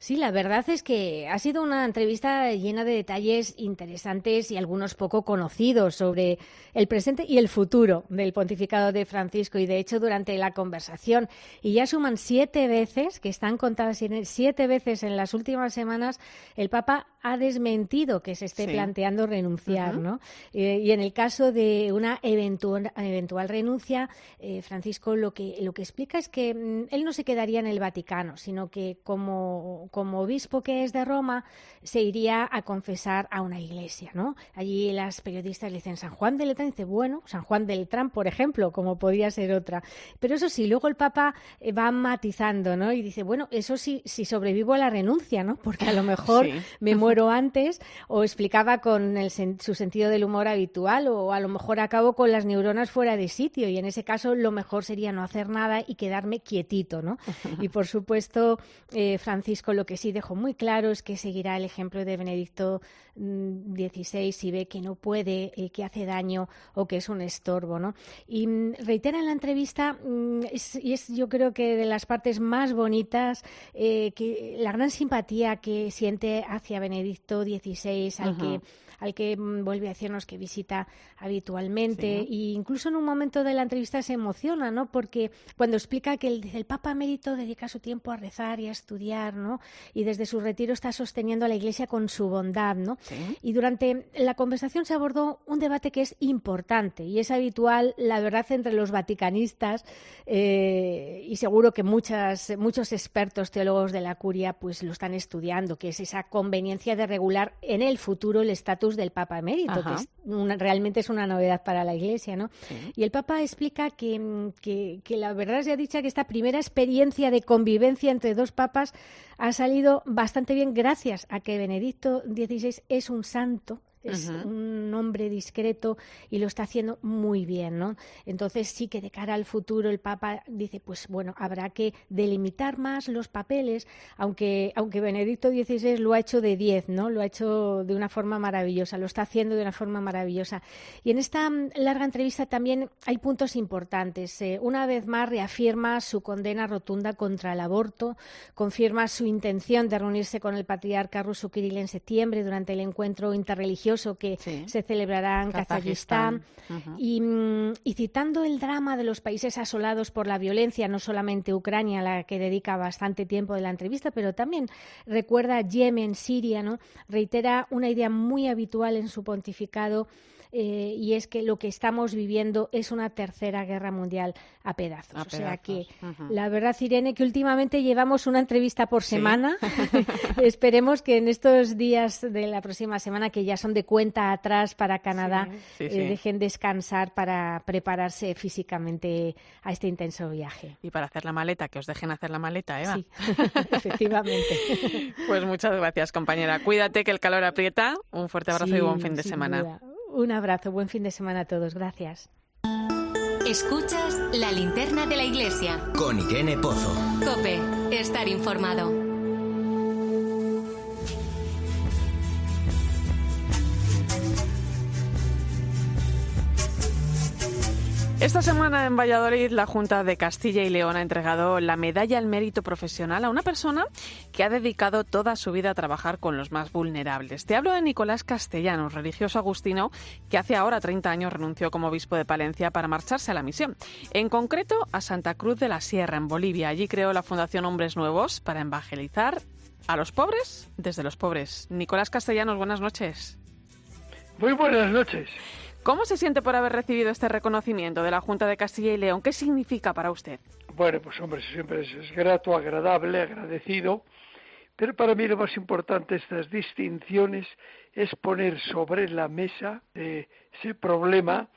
Sí, la verdad es que ha sido una entrevista llena de detalles interesantes y algunos poco conocidos sobre el presente y el futuro del pontificado de Francisco. Y de hecho, durante la conversación, y ya suman siete veces, que están contadas siete veces en las últimas semanas, el Papa ha desmentido que se esté Sí. planteando renunciar. ¿no? Eh, y en el caso de una eventual, eventual renuncia, eh, Francisco lo que, lo que explica es que mm, él no se quedaría en el Vaticano, sino que como, como obispo que es de Roma, se iría a confesar a una iglesia, ¿no? Allí las periodistas le dicen San Juan de Letrán, dice, bueno, San Juan de Letrán, por ejemplo, como podía ser otra. Pero eso sí, luego el Papa eh, va matizando, ¿no? Y dice, bueno, eso sí, si sobrevivo a la renuncia, ¿no? Porque a lo mejor me muero antes, o explicaba con su sentido del humor habitual, o a lo mejor acabo con las neuronas fuera de sitio, y en ese caso lo mejor sería no hacer nada y quedarme quietito, ¿no? Y por supuesto, eh, Francisco lo que sí dejó muy claro es que seguirá el ejemplo de Benedicto XVI mm, si ve que no puede, eh, que hace daño o que es un estorbo, ¿no? Y mm, reitera en la entrevista, mm, y es yo creo que de las partes más bonitas, eh, que la gran simpatía que siente hacia Benedicto XVI, al que al que mm, vuelve a decirnos que visita habitualmente e incluso en un momento de la entrevista se emociona, ¿no? Porque cuando explica que el, el Papa Mérito dedica su tiempo a rezar y a estudiar, ¿no? Y desde su retiro está sosteniendo a la Iglesia con su bondad, ¿no? Y durante la conversación se abordó un debate que es importante y es habitual, la verdad, entre los vaticanistas eh, y seguro que muchas, muchos expertos teólogos de la curia pues lo están estudiando, que es esa conveniencia de regular en el futuro el estatus del Papa emérito, que realmente es una novedad para la Iglesia, ¿no? Y el Papa explica que, que, que la verdad ha dicha que esta primera experiencia de convivencia entre dos papas ha salido bastante bien gracias a que Benedicto XVI es un santo es un hombre discreto y lo está haciendo muy bien, ¿no? Entonces sí que de cara al futuro el Papa dice, pues bueno, habrá que delimitar más los papeles, aunque, aunque Benedicto XVI lo ha hecho de 10, ¿no? Lo ha hecho de una forma maravillosa, lo está haciendo de una forma maravillosa. Y en esta mm, larga entrevista también hay puntos importantes. Eh, una vez más reafirma su condena rotunda contra el aborto, confirma su intención de reunirse con el patriarca ruso Kirill en septiembre durante el encuentro interreligioso que se celebrará en Kazajistán. Mm, y, citando el drama de los países asolados por la violencia, no solamente Ucrania, a la que dedica bastante tiempo de la entrevista, pero también recuerda Yemen, Siria, ¿no? reitera una idea muy habitual en su pontificado eh, y es que lo que estamos viviendo es una tercera guerra mundial a pedazos. o sea que la verdad, Irene, que últimamente llevamos una entrevista por semana. Esperemos que en estos días de la próxima semana, que ya son de cuenta atrás para Canadá, eh, dejen descansar para prepararse físicamente a este intenso viaje. Y para hacer la maleta, que os dejen hacer la maleta, Eva. Sí, efectivamente. pues muchas gracias, compañera. Cuídate que el calor aprieta. Un fuerte abrazo y buen fin de semana. Un abrazo, buen fin de semana a todos. Gracias. Escuchas la linterna de la iglesia. Con Irene Pozo. Cope, estar informado. Esta semana en Valladolid la Junta de Castilla y León ha entregado la medalla al mérito profesional a una persona que ha dedicado toda su vida a trabajar con los más vulnerables. Te hablo de Nicolás Castellanos, religioso agustino, que hace ahora 30 años renunció como obispo de Palencia para marcharse a la misión. En concreto, a Santa Cruz de la Sierra, en Bolivia. Allí creó la Fundación Hombres Nuevos para evangelizar a los pobres desde los pobres. Nicolás Castellanos, buenas noches. Muy buenas noches. ¿Cómo se siente por haber recibido este reconocimiento de la Junta de Castilla y León? ¿Qué significa para usted? Bueno, pues hombre, siempre es, grato, agradable, agradecido, pero para mí lo más importante de estas distinciones es poner sobre la mesa ese problema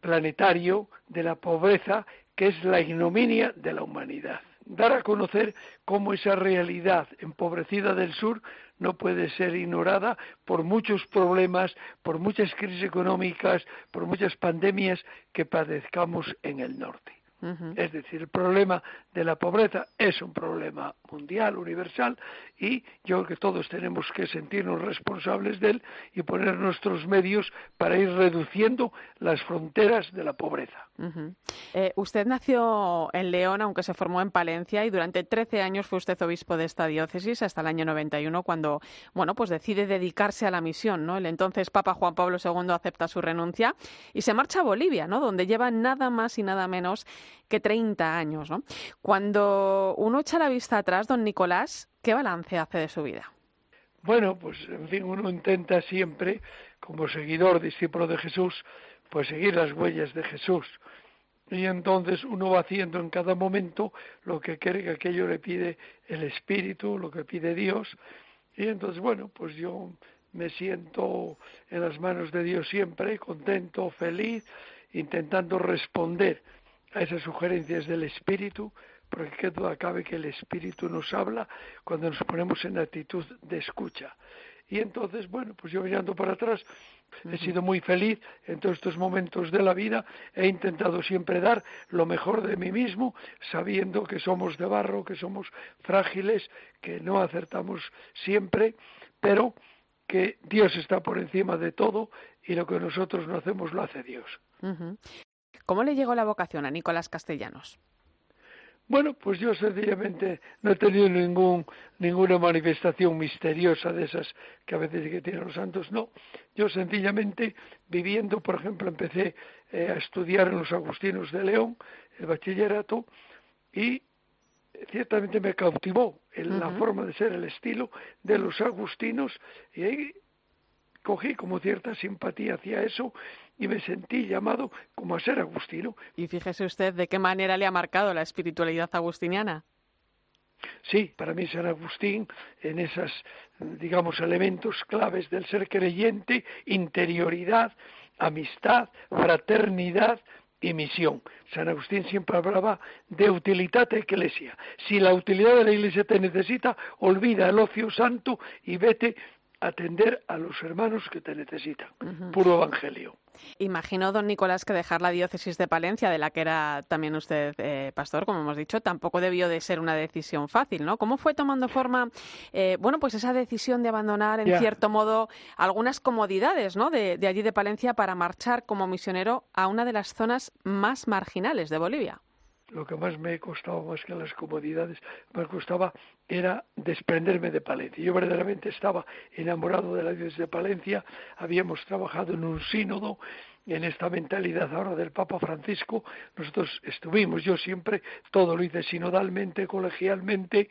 planetario de la pobreza que es la ignominia de la humanidad. Dar a conocer cómo esa realidad empobrecida del sur no puede ser ignorada por muchos problemas, por muchas crisis económicas, por muchas pandemias que padezcamos en el norte. Es decir, el problema de la pobreza es un problema mundial, universal, y yo creo que todos tenemos que sentirnos responsables de él y poner nuestros medios para ir reduciendo las fronteras de la pobreza. Eh, usted nació en León, aunque se formó en Palencia, y durante 13 años fue usted obispo de esta diócesis hasta el año 91, cuando, bueno, pues decide dedicarse a la misión, ¿no? El entonces Papa Juan Pablo II acepta su renuncia y se marcha a Bolivia, ¿no? Donde lleva nada más y nada menos que 30 años, ¿no? Cuando uno echa la vista atrás, don Nicolás, ¿qué balance hace de su vida? Bueno, pues en fin, uno intenta siempre, como seguidor, discípulo de Jesús, pues seguir las huellas de Jesús. y entonces uno va haciendo en cada momento lo que cree que aquello le pide el Espíritu, lo que pide Dios, y entonces, bueno, pues yo me siento en las manos de Dios siempre, contento, feliz, intentando responder a esas sugerencias del Espíritu, porque qué duda cabe que el Espíritu nos habla cuando nos ponemos en actitud de escucha. Y entonces, bueno, pues yo mirando para atrás, he sido muy feliz en todos estos momentos de la vida, he intentado siempre dar lo mejor de mí mismo, sabiendo que somos de barro, que somos frágiles, que no acertamos siempre, pero que Dios está por encima de todo y lo que nosotros no hacemos lo hace Dios. ¿Cómo le llegó la vocación a Nicolás Castellanos? Bueno, pues yo sencillamente no he tenido ningún, ninguna manifestación misteriosa de esas que a veces que tienen los santos, no. Yo sencillamente viviendo, por ejemplo, empecé eh, a estudiar en los Agustinos de León, el bachillerato, y ciertamente me cautivó en la forma de ser, el estilo de los agustinos, y ahí cogí como cierta simpatía hacia eso y me sentí llamado como a ser agustino. Y fíjese usted de qué manera le ha marcado la espiritualidad agustiniana. Sí, para mí San Agustín, en esos, digamos, elementos claves del ser creyente, interioridad, amistad, fraternidad y misión. San Agustín siempre hablaba de utilidad de iglesia. Si la utilidad de la iglesia te necesita, olvida el ocio santo y vete atender a los hermanos que te necesitan. Puro evangelio. Imagino, don Nicolás, que dejar la diócesis de Palencia, de la que era también usted eh, pastor, como hemos dicho, tampoco debió de ser una decisión fácil, ¿no? ¿Cómo fue tomando forma, eh, bueno, pues esa decisión de abandonar, en cierto modo, algunas comodidades, ¿no? De, de allí de Palencia para marchar como misionero a una de las zonas más marginales de Bolivia lo que más me costaba, más que las comodidades, me costaba era desprenderme de Palencia. Yo verdaderamente estaba enamorado de la diócesis de Palencia, habíamos trabajado en un sínodo, en esta mentalidad ahora del Papa Francisco, nosotros estuvimos, yo siempre todo lo hice sinodalmente, colegialmente,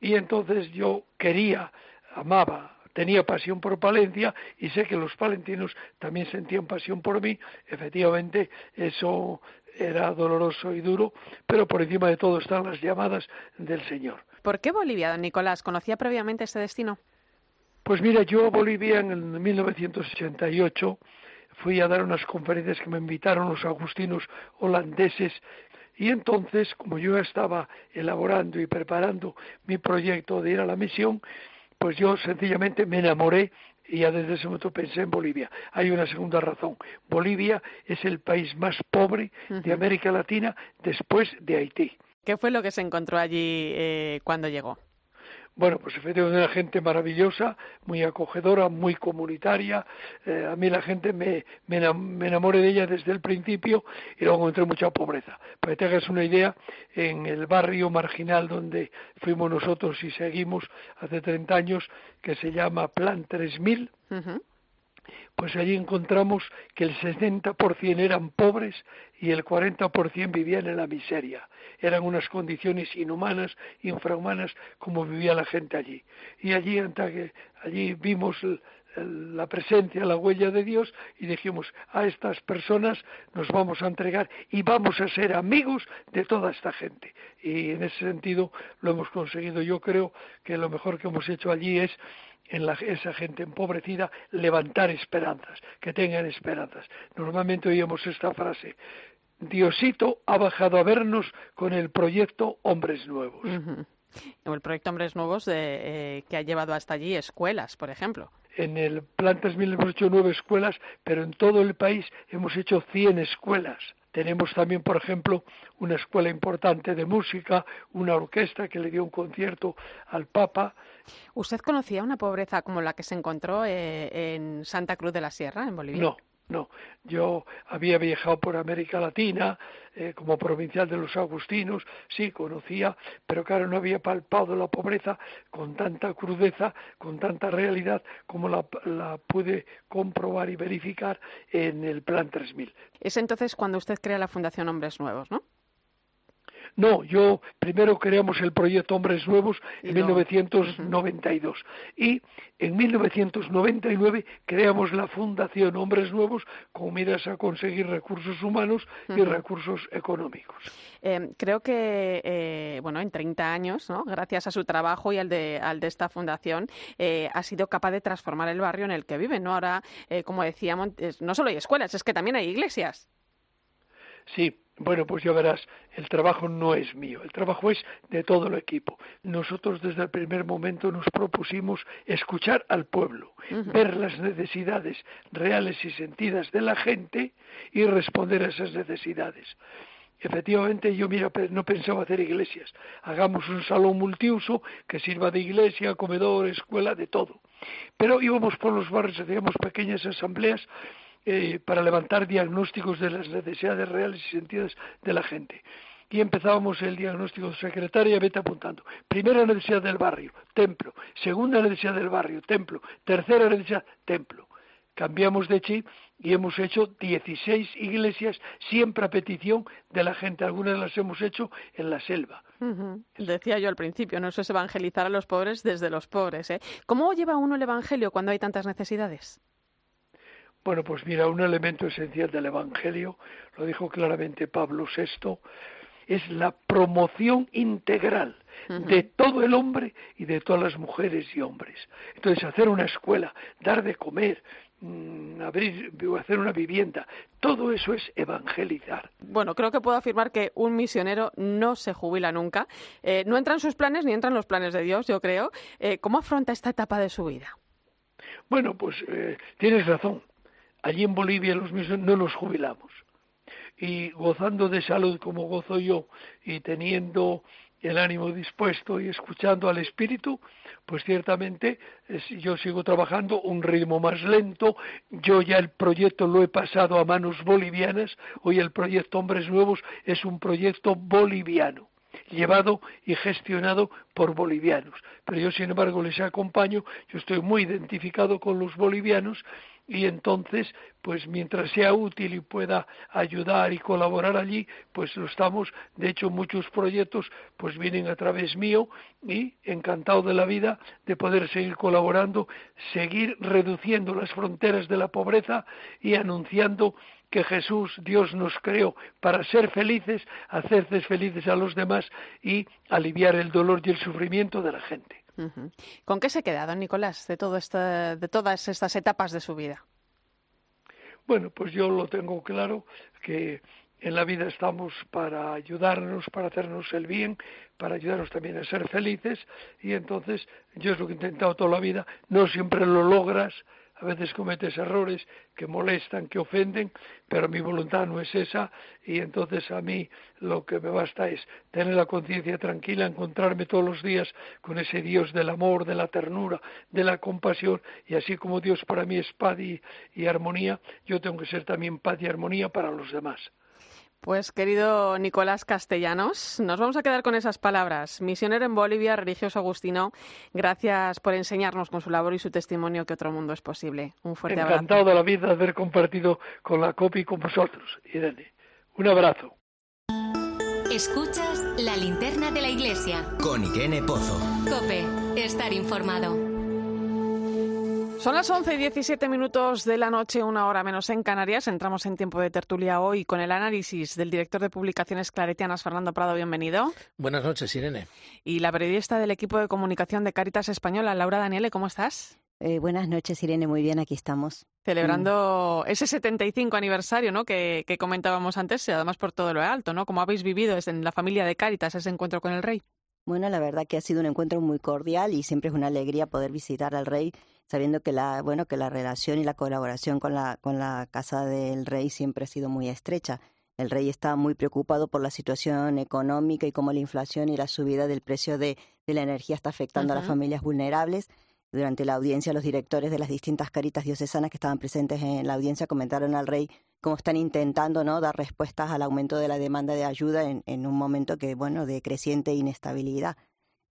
y entonces yo quería, amaba, tenía pasión por Palencia y sé que los palentinos también sentían pasión por mí. Efectivamente, eso era doloroso y duro, pero por encima de todo están las llamadas del Señor. ¿Por qué Bolivia, don Nicolás? ¿Conocía previamente este destino? Pues mira, yo a Bolivia en 1988 fui a dar unas conferencias que me invitaron los agustinos holandeses y entonces, como yo estaba elaborando y preparando mi proyecto de ir a la misión, pues yo sencillamente me enamoré y ya desde ese momento pensé en Bolivia. Hay una segunda razón. Bolivia es el país más pobre de América Latina después de Haití. ¿Qué fue lo que se encontró allí eh, cuando llegó? Bueno, pues efectivamente una gente maravillosa, muy acogedora, muy comunitaria. Eh, a mí la gente me, me, enamoré de ella desde el principio y luego encontré mucha pobreza. Para que te hagas una idea, en el barrio marginal donde fuimos nosotros y seguimos hace 30 años, que se llama Plan 3000, pues allí encontramos que el 60% eran pobres y el 40% vivían en la miseria. Eran unas condiciones inhumanas, infrahumanas, como vivía la gente allí. Y allí, allí vimos la presencia, la huella de Dios y dijimos, a estas personas nos vamos a entregar y vamos a ser amigos de toda esta gente. Y en ese sentido lo hemos conseguido. Yo creo que lo mejor que hemos hecho allí es en esa gente empobrecida levantar esperanzas, que tengan esperanzas. Normalmente oíamos esta frase, Diosito ha bajado a vernos con el proyecto Hombres Nuevos. El proyecto Hombres Nuevos eh, que ha llevado hasta allí escuelas, por ejemplo. En el Plan 3000 hemos hecho nueve escuelas, pero en todo el país hemos hecho 100 escuelas. Tenemos también, por ejemplo, una escuela importante de música, una orquesta que le dio un concierto al Papa. ¿Usted conocía una pobreza como la que se encontró eh, en Santa Cruz de la Sierra, en Bolivia? No, no, yo había viajado por América Latina eh, como provincial de los agustinos, sí, conocía, pero claro, no había palpado la pobreza con tanta crudeza, con tanta realidad como la, la pude comprobar y verificar en el Plan 3000. Es entonces cuando usted crea la Fundación Hombres Nuevos, ¿no? No, yo primero creamos el proyecto Hombres Nuevos en 1992 y en 1999 creamos la Fundación Hombres Nuevos con miras a conseguir recursos humanos y recursos económicos. Eh, creo que, eh, bueno, en 30 años, ¿no? gracias a su trabajo y al de, al de esta fundación, eh, ha sido capaz de transformar el barrio en el que vive. ¿no? Ahora, como decíamos, no solo hay escuelas, es que también hay iglesias. Sí, bueno, pues ya verás, el trabajo no es mío, el trabajo es de todo el equipo. Nosotros desde el primer momento nos propusimos escuchar al pueblo, ver las necesidades reales y sentidas de la gente y responder a esas necesidades. Efectivamente, yo mira, no pensaba hacer iglesias. Hagamos un salón multiuso que sirva de iglesia, comedor, escuela, de todo. Pero íbamos por los barrios, hacíamos pequeñas asambleas eh, para levantar diagnósticos de las necesidades reales y sentidas de la gente. Y empezábamos el diagnóstico secretaria, vete apuntando. Primera necesidad del barrio, templo. Segunda necesidad del barrio, templo. Tercera necesidad, templo. Cambiamos de chip y hemos hecho 16 iglesias, siempre a petición de la gente. Algunas las hemos hecho en la selva. Decía yo al principio, no eso es evangelizar a los pobres desde los pobres. ¿eh? ¿Cómo lleva uno el evangelio cuando hay tantas necesidades? Bueno, pues mira, un elemento esencial del Evangelio, lo dijo claramente Pablo VI, es la promoción integral de todo el hombre y de todas las mujeres y hombres. Entonces, hacer una escuela, dar de comer, mm, abrir, hacer una vivienda, todo eso es evangelizar. Bueno, creo que puedo afirmar que un misionero no se jubila nunca. Eh, no entran sus planes ni entran los planes de Dios, yo creo. Eh, ¿Cómo afronta esta etapa de su vida? Bueno, pues eh, tienes razón allí en Bolivia los misioneros no nos jubilamos. Y gozando de salud como gozo yo y teniendo el ánimo dispuesto y escuchando al espíritu, pues ciertamente yo sigo trabajando un ritmo más lento. Yo ya el proyecto lo he pasado a manos bolivianas. Hoy el proyecto Hombres Nuevos es un proyecto boliviano llevado y gestionado por bolivianos. Pero yo, sin embargo, les acompaño, yo estoy muy identificado con los bolivianos y entonces pues mientras sea útil y pueda ayudar y colaborar allí pues lo estamos de hecho muchos proyectos pues vienen a través mío y encantado de la vida de poder seguir colaborando seguir reduciendo las fronteras de la pobreza y anunciando que Jesús, Dios nos creó para ser felices, hacerles felices a los demás y aliviar el dolor y el sufrimiento de la gente. ¿Con qué se queda, don Nicolás, de, todo de todas estas etapas de su vida? Bueno, pues yo lo tengo claro que en la vida estamos para ayudarnos, para hacernos el bien, para ayudarnos también a ser felices y entonces yo es lo que he intentado toda la vida, no siempre lo logras, a veces cometes errores que molestan, que ofenden, pero mi voluntad no es esa y entonces a mí lo que me basta es tener la conciencia tranquila, encontrarme todos los días con ese Dios del amor, de la ternura, de la compasión y así como Dios para mí es paz y, y armonía, yo tengo que ser también paz y armonía para los demás. Pues querido Nicolás Castellanos, nos vamos a quedar con esas palabras. Misionero en Bolivia, religioso agustino, gracias por enseñarnos con su labor y su testimonio que otro mundo es posible. Un fuerte abrazo. Encantado de la vida de haber compartido con la COPI y con vosotros, Irene. Un abrazo. Escuchas la linterna de la iglesia. Con Irene Pozo. COPE, estar informado. Son las 11 y 17 minutos de la noche, una hora menos en Canarias. Entramos en tiempo de tertulia hoy con el análisis del director de publicaciones claretianas, Fernando Prado. Bienvenido. Buenas noches, Irene. Y la periodista del equipo de comunicación de Caritas Española, Laura Daniele, ¿cómo estás? Eh, buenas noches, Irene. Muy bien, aquí estamos. Celebrando mm. ese 75 aniversario ¿no? que, que comentábamos antes, y además por todo lo alto, ¿no? ¿Cómo habéis vivido en la familia de Caritas ese encuentro con el rey? Bueno, la verdad que ha sido un encuentro muy cordial y siempre es una alegría poder visitar al rey sabiendo que la, bueno, que la relación y la colaboración con la, con la Casa del Rey siempre ha sido muy estrecha. El rey está muy preocupado por la situación económica y cómo la inflación y la subida del precio de, de la energía está afectando a las familias vulnerables. Durante la audiencia, los directores de las distintas caritas diocesanas que estaban presentes en la audiencia comentaron al rey cómo están intentando ¿no? dar respuestas al aumento de la demanda de ayuda en, en un momento que, bueno, de creciente inestabilidad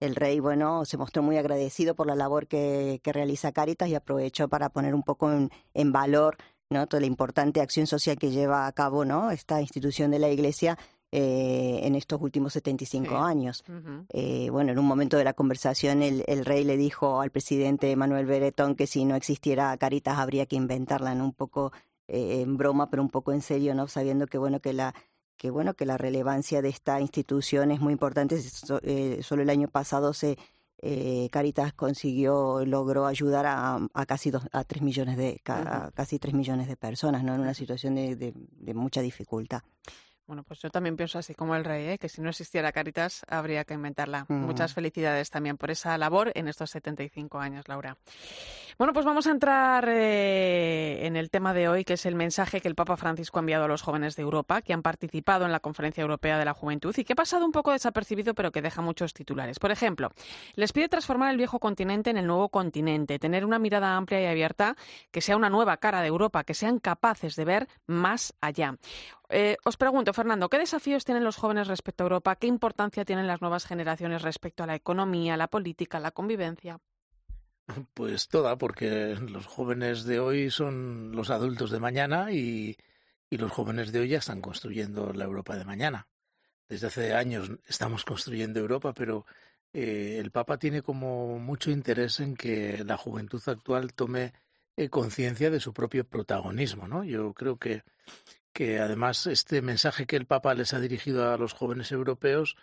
el rey, bueno, se mostró muy agradecido por la labor que, realiza Caritas y aprovechó para poner un poco en, valor ¿no? toda la importante acción social que lleva a cabo ¿no? esta institución de la Iglesia eh, en estos últimos 75 años. eh, bueno, en un momento de la conversación el, el, rey le dijo al presidente Manuel Beretón que si no existiera Caritas habría que inventarla, ¿no? Un poco eh, en broma, pero un poco en serio, ¿no? Sabiendo que, bueno, que la que bueno que la relevancia de esta institución es muy importante. Eh, solo el año pasado se eh, Caritas consiguió, logró ayudar a, a casi dos, a tres millones de, a casi tres millones de personas, ¿no? En una situación de, de, de mucha dificultad. Bueno, pues yo también pienso así como el rey, ¿eh? que si no existiera Caritas habría que inventarla. Mm. Muchas felicidades también por esa labor en estos 75 años, Laura. Bueno, pues vamos a entrar eh, en el tema de hoy, que es el mensaje que el Papa Francisco ha enviado a los jóvenes de Europa que han participado en la Conferencia Europea de la Juventud y que ha pasado un poco desapercibido, pero que deja muchos titulares. Por ejemplo, les pide transformar el viejo continente en el nuevo continente, tener una mirada amplia y abierta, que sea una nueva cara de Europa, que sean capaces de ver más allá. Eh, os pregunto, Fernando, ¿qué desafíos tienen los jóvenes respecto a Europa? ¿Qué importancia tienen las nuevas generaciones respecto a la economía, la política, la convivencia? Pues toda, porque los jóvenes de hoy son los adultos de mañana y, los jóvenes de hoy ya están construyendo la Europa de mañana. Desde hace años estamos construyendo Europa, pero eh, el Papa tiene como mucho interés en que la juventud actual tome eh, conciencia de su propio protagonismo, ¿no? Yo creo que que además este mensaje que el Papa les ha dirigido a los jóvenes europeos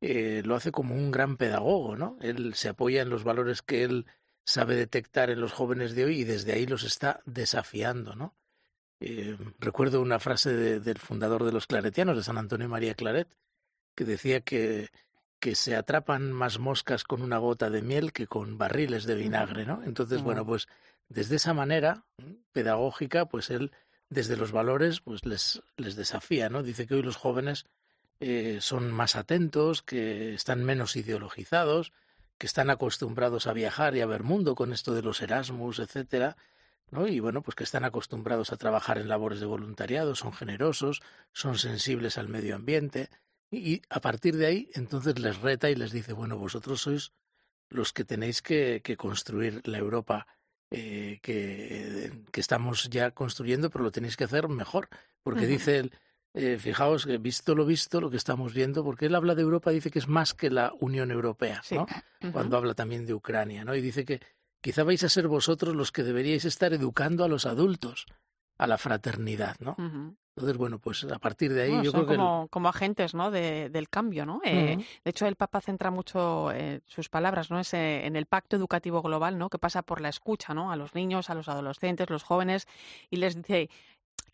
eh, lo hace como un gran pedagogo, ¿no? Él se apoya en los valores que él sabe detectar en los jóvenes de hoy y desde ahí los está desafiando, ¿no? Eh, recuerdo una frase de, del fundador de los claretianos, de San Antonio María Claret, que decía que, que se atrapan más moscas con una gota de miel que con barriles de vinagre, ¿no? Entonces, bueno, pues desde esa manera pedagógica, pues él desde los valores pues les, les desafía, ¿no? Dice que hoy los jóvenes eh, son más atentos, que están menos ideologizados, que están acostumbrados a viajar y a ver mundo con esto de los Erasmus, etcétera, ¿no? Y bueno, pues que están acostumbrados a trabajar en labores de voluntariado, son generosos, son sensibles al medio ambiente, y a partir de ahí entonces les reta y les dice, bueno, vosotros sois los que tenéis que, que construir la Europa eh, que, que, estamos ya construyendo, pero lo tenéis que hacer mejor, porque uh -huh. dice él, eh, fijaos que visto lo visto, lo que estamos viendo, porque él habla de Europa, dice que es más que la Unión Europea, ¿no? Uh -huh. Cuando habla también de Ucrania, ¿no? Y dice que quizá vais a ser vosotros los que deberíais estar educando a los adultos a la fraternidad, ¿no? Uh -huh. Entonces, bueno, pues a partir de ahí bueno, yo son creo como, que... como agentes ¿no? de, del cambio, ¿no? Eh, uh -huh. De hecho, el Papa centra mucho eh, sus palabras, ¿no? Es, eh, en el pacto educativo global, ¿no? Que pasa por la escucha, ¿no? A los niños, a los adolescentes, los jóvenes, y les dice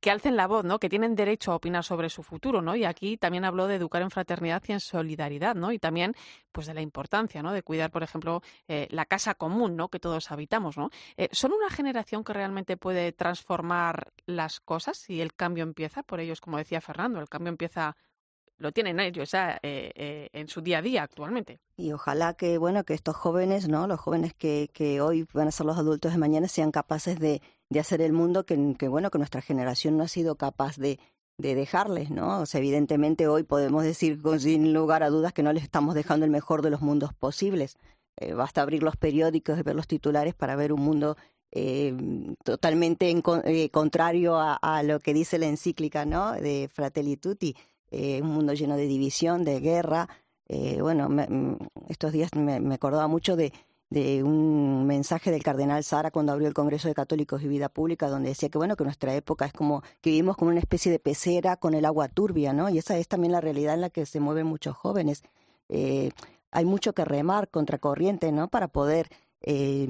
que alcen la voz, ¿no? Que tienen derecho a opinar sobre su futuro, ¿no? Y aquí también habló de educar en fraternidad y en solidaridad, ¿no? Y también, pues, de la importancia, ¿no? De cuidar, por ejemplo, eh, la casa común, ¿no? Que todos habitamos, ¿no? Eh, ¿Son una generación que realmente puede transformar las cosas si el cambio empieza? Por ellos, como decía Fernando, el cambio empieza lo tienen ellos eh, eh, en su día a día actualmente. Y ojalá que, bueno, que estos jóvenes, ¿no? Los jóvenes que, hoy van a ser los adultos de mañana sean capaces de, hacer el mundo que, bueno, que nuestra generación no ha sido capaz de, de dejarles, ¿no? O sea, evidentemente hoy podemos decir con, sin lugar a dudas que no les estamos dejando el mejor de los mundos posibles. Eh, basta abrir los periódicos y ver los titulares para ver un mundo eh, totalmente en, eh, contrario a, a, lo que dice la encíclica, ¿no? De Fratelli Tutti eh, un mundo lleno de división, de guerra. Eh, bueno, me, mm, estos días me, me, acordaba mucho de, de un mensaje del cardenal Sara cuando abrió el Congreso de Católicos y Vida Pública, donde decía que bueno que nuestra época es como que vivimos como una especie de pecera con el agua turbia, ¿no? Y esa es también la realidad en la que se mueven muchos jóvenes. Eh, hay mucho que remar contra corriente, ¿no? Para poder eh,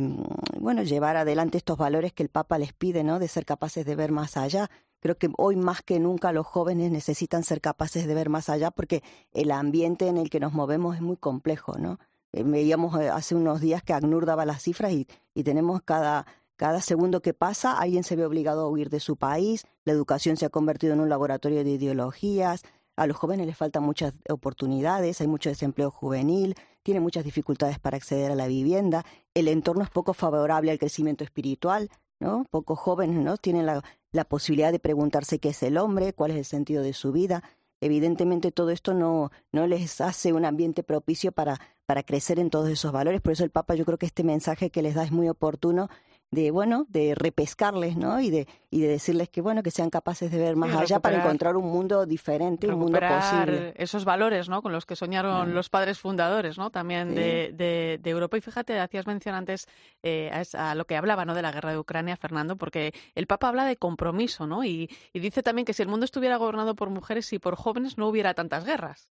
bueno, llevar adelante estos valores que el Papa les pide, ¿no? De ser capaces de ver más allá. Creo que hoy más que nunca los jóvenes necesitan ser capaces de ver más allá porque el ambiente en el que nos movemos es muy complejo, ¿no? Eh, veíamos eh, hace unos días que ACNUR daba las cifras y, y tenemos cada, cada segundo que pasa, alguien se ve obligado a huir de su país, la educación se ha convertido en un laboratorio de ideologías, a los jóvenes les faltan muchas oportunidades, hay mucho desempleo juvenil, tienen muchas dificultades para acceder a la vivienda, el entorno es poco favorable al crecimiento espiritual, ¿no? Pocos jóvenes ¿no? tienen la, la posibilidad de preguntarse qué es el hombre, cuál es el sentido de su vida. Evidentemente todo esto no, no les hace un ambiente propicio para, para crecer en todos esos valores. Por eso el Papa yo creo que este mensaje que les da es muy oportuno de bueno, de repescarles, ¿no? Y de, y de decirles que bueno, que sean capaces de ver más allá para encontrar un mundo diferente, un mundo posible. Esos valores, ¿no? Con los que soñaron los padres fundadores, ¿no? También de, de, de, Europa. Y fíjate, hacías mención antes eh, a, lo que hablaba, ¿no? De la guerra de Ucrania, Fernando, porque el Papa habla de compromiso, ¿no? Y, y dice también que si el mundo estuviera gobernado por mujeres y por jóvenes no hubiera tantas guerras.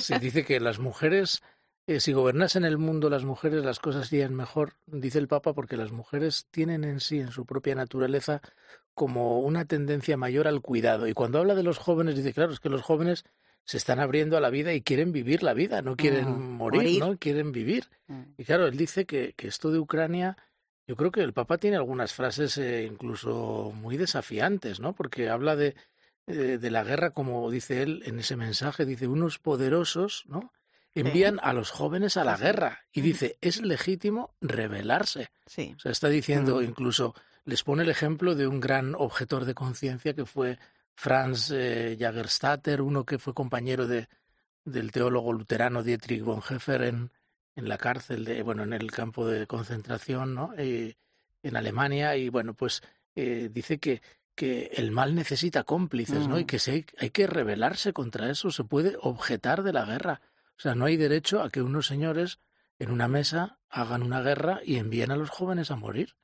Se dice que las mujeres eh, si gobernasen el mundo las mujeres, las cosas irían mejor, dice el Papa, porque las mujeres tienen en sí, en su propia naturaleza, como una tendencia mayor al cuidado. Y cuando habla de los jóvenes, dice, claro, es que los jóvenes se están abriendo a la vida y quieren vivir la vida, no quieren mm, morir, ¿no? Quieren vivir. Mm. Y claro, él dice que, que, esto de Ucrania, yo creo que el Papa tiene algunas frases eh, incluso muy desafiantes, ¿no? Porque habla de, eh, de la guerra, como dice él en ese mensaje, dice, unos poderosos, ¿no? Envían a los jóvenes a la guerra y dice, es legítimo rebelarse. Sí. O sea, está diciendo incluso, les pone el ejemplo de un gran objetor de conciencia que fue Franz eh, Jagerstatter, uno que fue compañero de, del teólogo luterano Dietrich Bonhoeffer en, en la cárcel, de, bueno, en el campo de concentración, ¿no? Eh, en Alemania, y bueno, pues eh, dice que, que el mal necesita cómplices, ¿no? Y que se, hay que rebelarse contra eso, se puede objetar de la guerra. O sea, no hay derecho a que unos señores en una mesa hagan una guerra y envíen a los jóvenes a morir.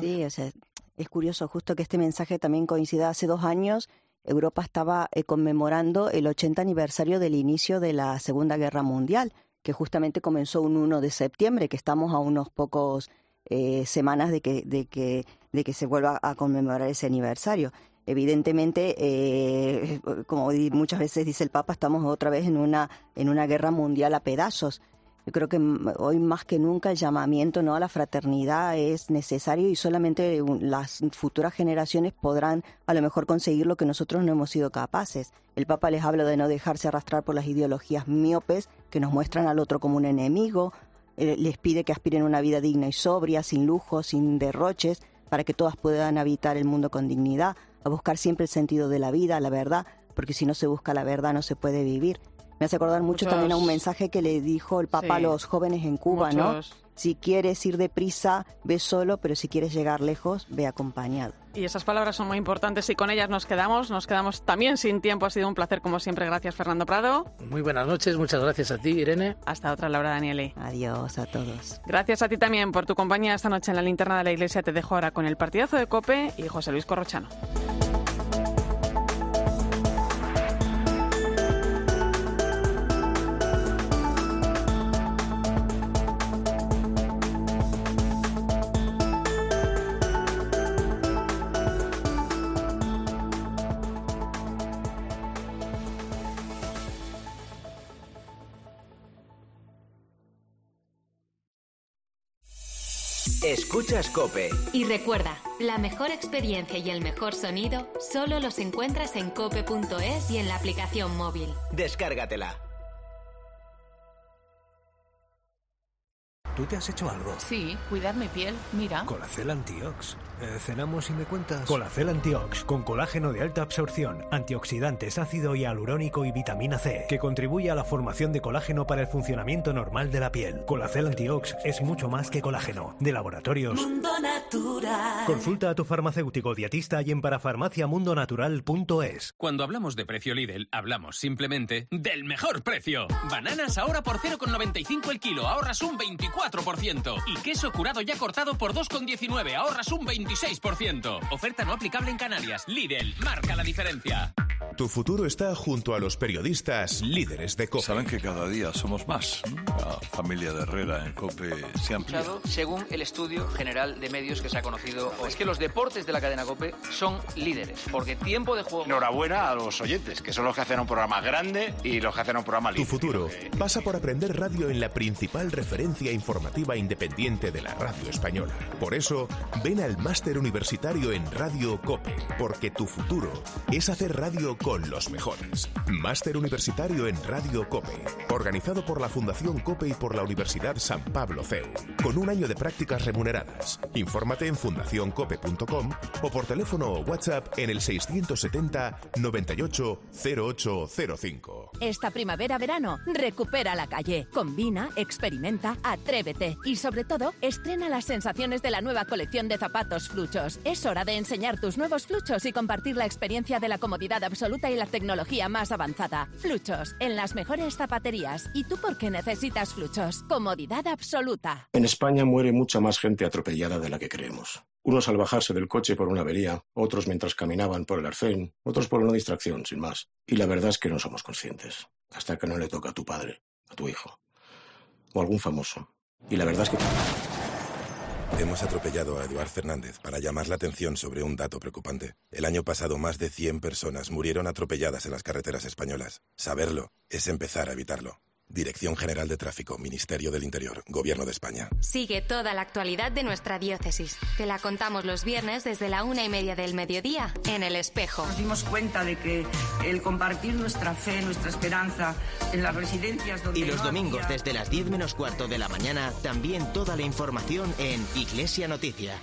Sí, o sea, es curioso justo que este mensaje también coincida hace dos años. Europa estaba eh, conmemorando el 80 aniversario del inicio de la Segunda Guerra Mundial, que justamente comenzó un 1 de septiembre, que estamos a unos pocos eh, semanas de que, de, que, de que se vuelva a conmemorar ese aniversario evidentemente, eh, como muchas veces dice el Papa, estamos otra vez en una, en una guerra mundial a pedazos. Yo creo que hoy más que nunca el llamamiento ¿no? a la fraternidad es necesario y solamente las futuras generaciones podrán a lo mejor conseguir lo que nosotros no hemos sido capaces. El Papa les habla de no dejarse arrastrar por las ideologías miopes que nos muestran al otro como un enemigo, eh, les pide que aspiren a una vida digna y sobria, sin lujos, sin derroches, para que todas puedan habitar el mundo con dignidad a buscar siempre el sentido de la vida, la verdad, porque si no se busca la verdad no se puede vivir. Me hace acordar mucho también a un mensaje que le dijo el Papa a los jóvenes en Cuba, ¿no? Si quieres ir deprisa, ve solo, pero si quieres llegar lejos, ve acompañado. Y esas palabras son muy importantes y con ellas nos quedamos. Nos quedamos también sin tiempo. Ha sido un placer, como siempre. Gracias, Fernando Prado. Muy buenas noches. Muchas gracias a ti, Irene. Hasta otra, Laura Daniele. Adiós a todos. Gracias a ti también por tu compañía esta noche en la linterna de la iglesia. Te dejo ahora con el partidazo de Cope y José Luis Corrochano. Escuchas Cope. Y recuerda, la mejor experiencia y el mejor sonido solo los encuentras en cope.es y en la aplicación móvil. Descárgatela. ¿Tú te has hecho algo? Sí, cuidar mi piel. Mira. Colacel Antiox. Eh, ¿Cenamos y me cuentas? Colacel Antiox, con colágeno de alta absorción, antioxidantes, ácido hialurónico y vitamina C, que contribuye a la formación de colágeno para el funcionamiento normal de la piel. Colacel Antiox es mucho más que colágeno. De laboratorios. Mundo Natural. Consulta a tu farmacéutico dietista y en parafarmaciamundonatural.es. Cuando hablamos de precio Lidl, hablamos simplemente del mejor precio. Bananas ahora por 0,95 el kilo, ahorras un 24%. Y queso curado ya cortado por 2,19, ahorras un 20%. 26%. Oferta no aplicable en Canarias. Lidl, marca la diferencia. Tu futuro está junto a los periodistas líderes de COPE. Saben que cada día somos más. La familia de Herrera en COPE se ha ampliado. Según el estudio general de medios que se ha conocido hoy. Es que los deportes de la cadena COPE son líderes, porque tiempo de juego... Enhorabuena a los oyentes, que son los que hacen un programa grande y los que hacen un programa líder. Tu futuro pasa por aprender radio en la principal referencia informativa independiente de la radio española. Por eso, ven al máster universitario en Radio COPE, porque tu futuro es hacer radio con los mejores. Máster Universitario en Radio COPE, organizado por la Fundación COPE y por la Universidad San Pablo CEU, con un año de prácticas remuneradas. Infórmate en fundacioncope.com o por teléfono o WhatsApp en el 670 98 0805. Esta primavera-verano, recupera la calle. Combina, experimenta, atrévete y sobre todo, estrena las sensaciones de la nueva colección de zapatos Fluchos. Es hora de enseñar tus nuevos Fluchos y compartir la experiencia de la comodidad absoluta y la tecnología más avanzada. Fluchos, en las mejores zapaterías. ¿Y tú por qué necesitas Fluchos? Comodidad absoluta. En España muere mucha más gente atropellada de la que creemos. Unos al bajarse del coche por una avería, otros mientras caminaban por el arcén, otros por una distracción, sin más. Y la verdad es que no somos conscientes, hasta que no le toca a tu padre, a tu hijo, o algún famoso. Y la verdad es que... Hemos atropellado a Eduard Fernández para llamar la atención sobre un dato preocupante. El año pasado más de 100 personas murieron atropelladas en las carreteras españolas. Saberlo es empezar a evitarlo. Dirección General de Tráfico, Ministerio del Interior, Gobierno de España. Sigue toda la actualidad de nuestra diócesis. Te la contamos los viernes desde la una y media del mediodía en El Espejo. Nos dimos cuenta de que el compartir nuestra fe, nuestra esperanza en las residencias donde. Y los no domingos había- desde las 10 menos cuarto de la mañana, también toda la información en Iglesia Noticia.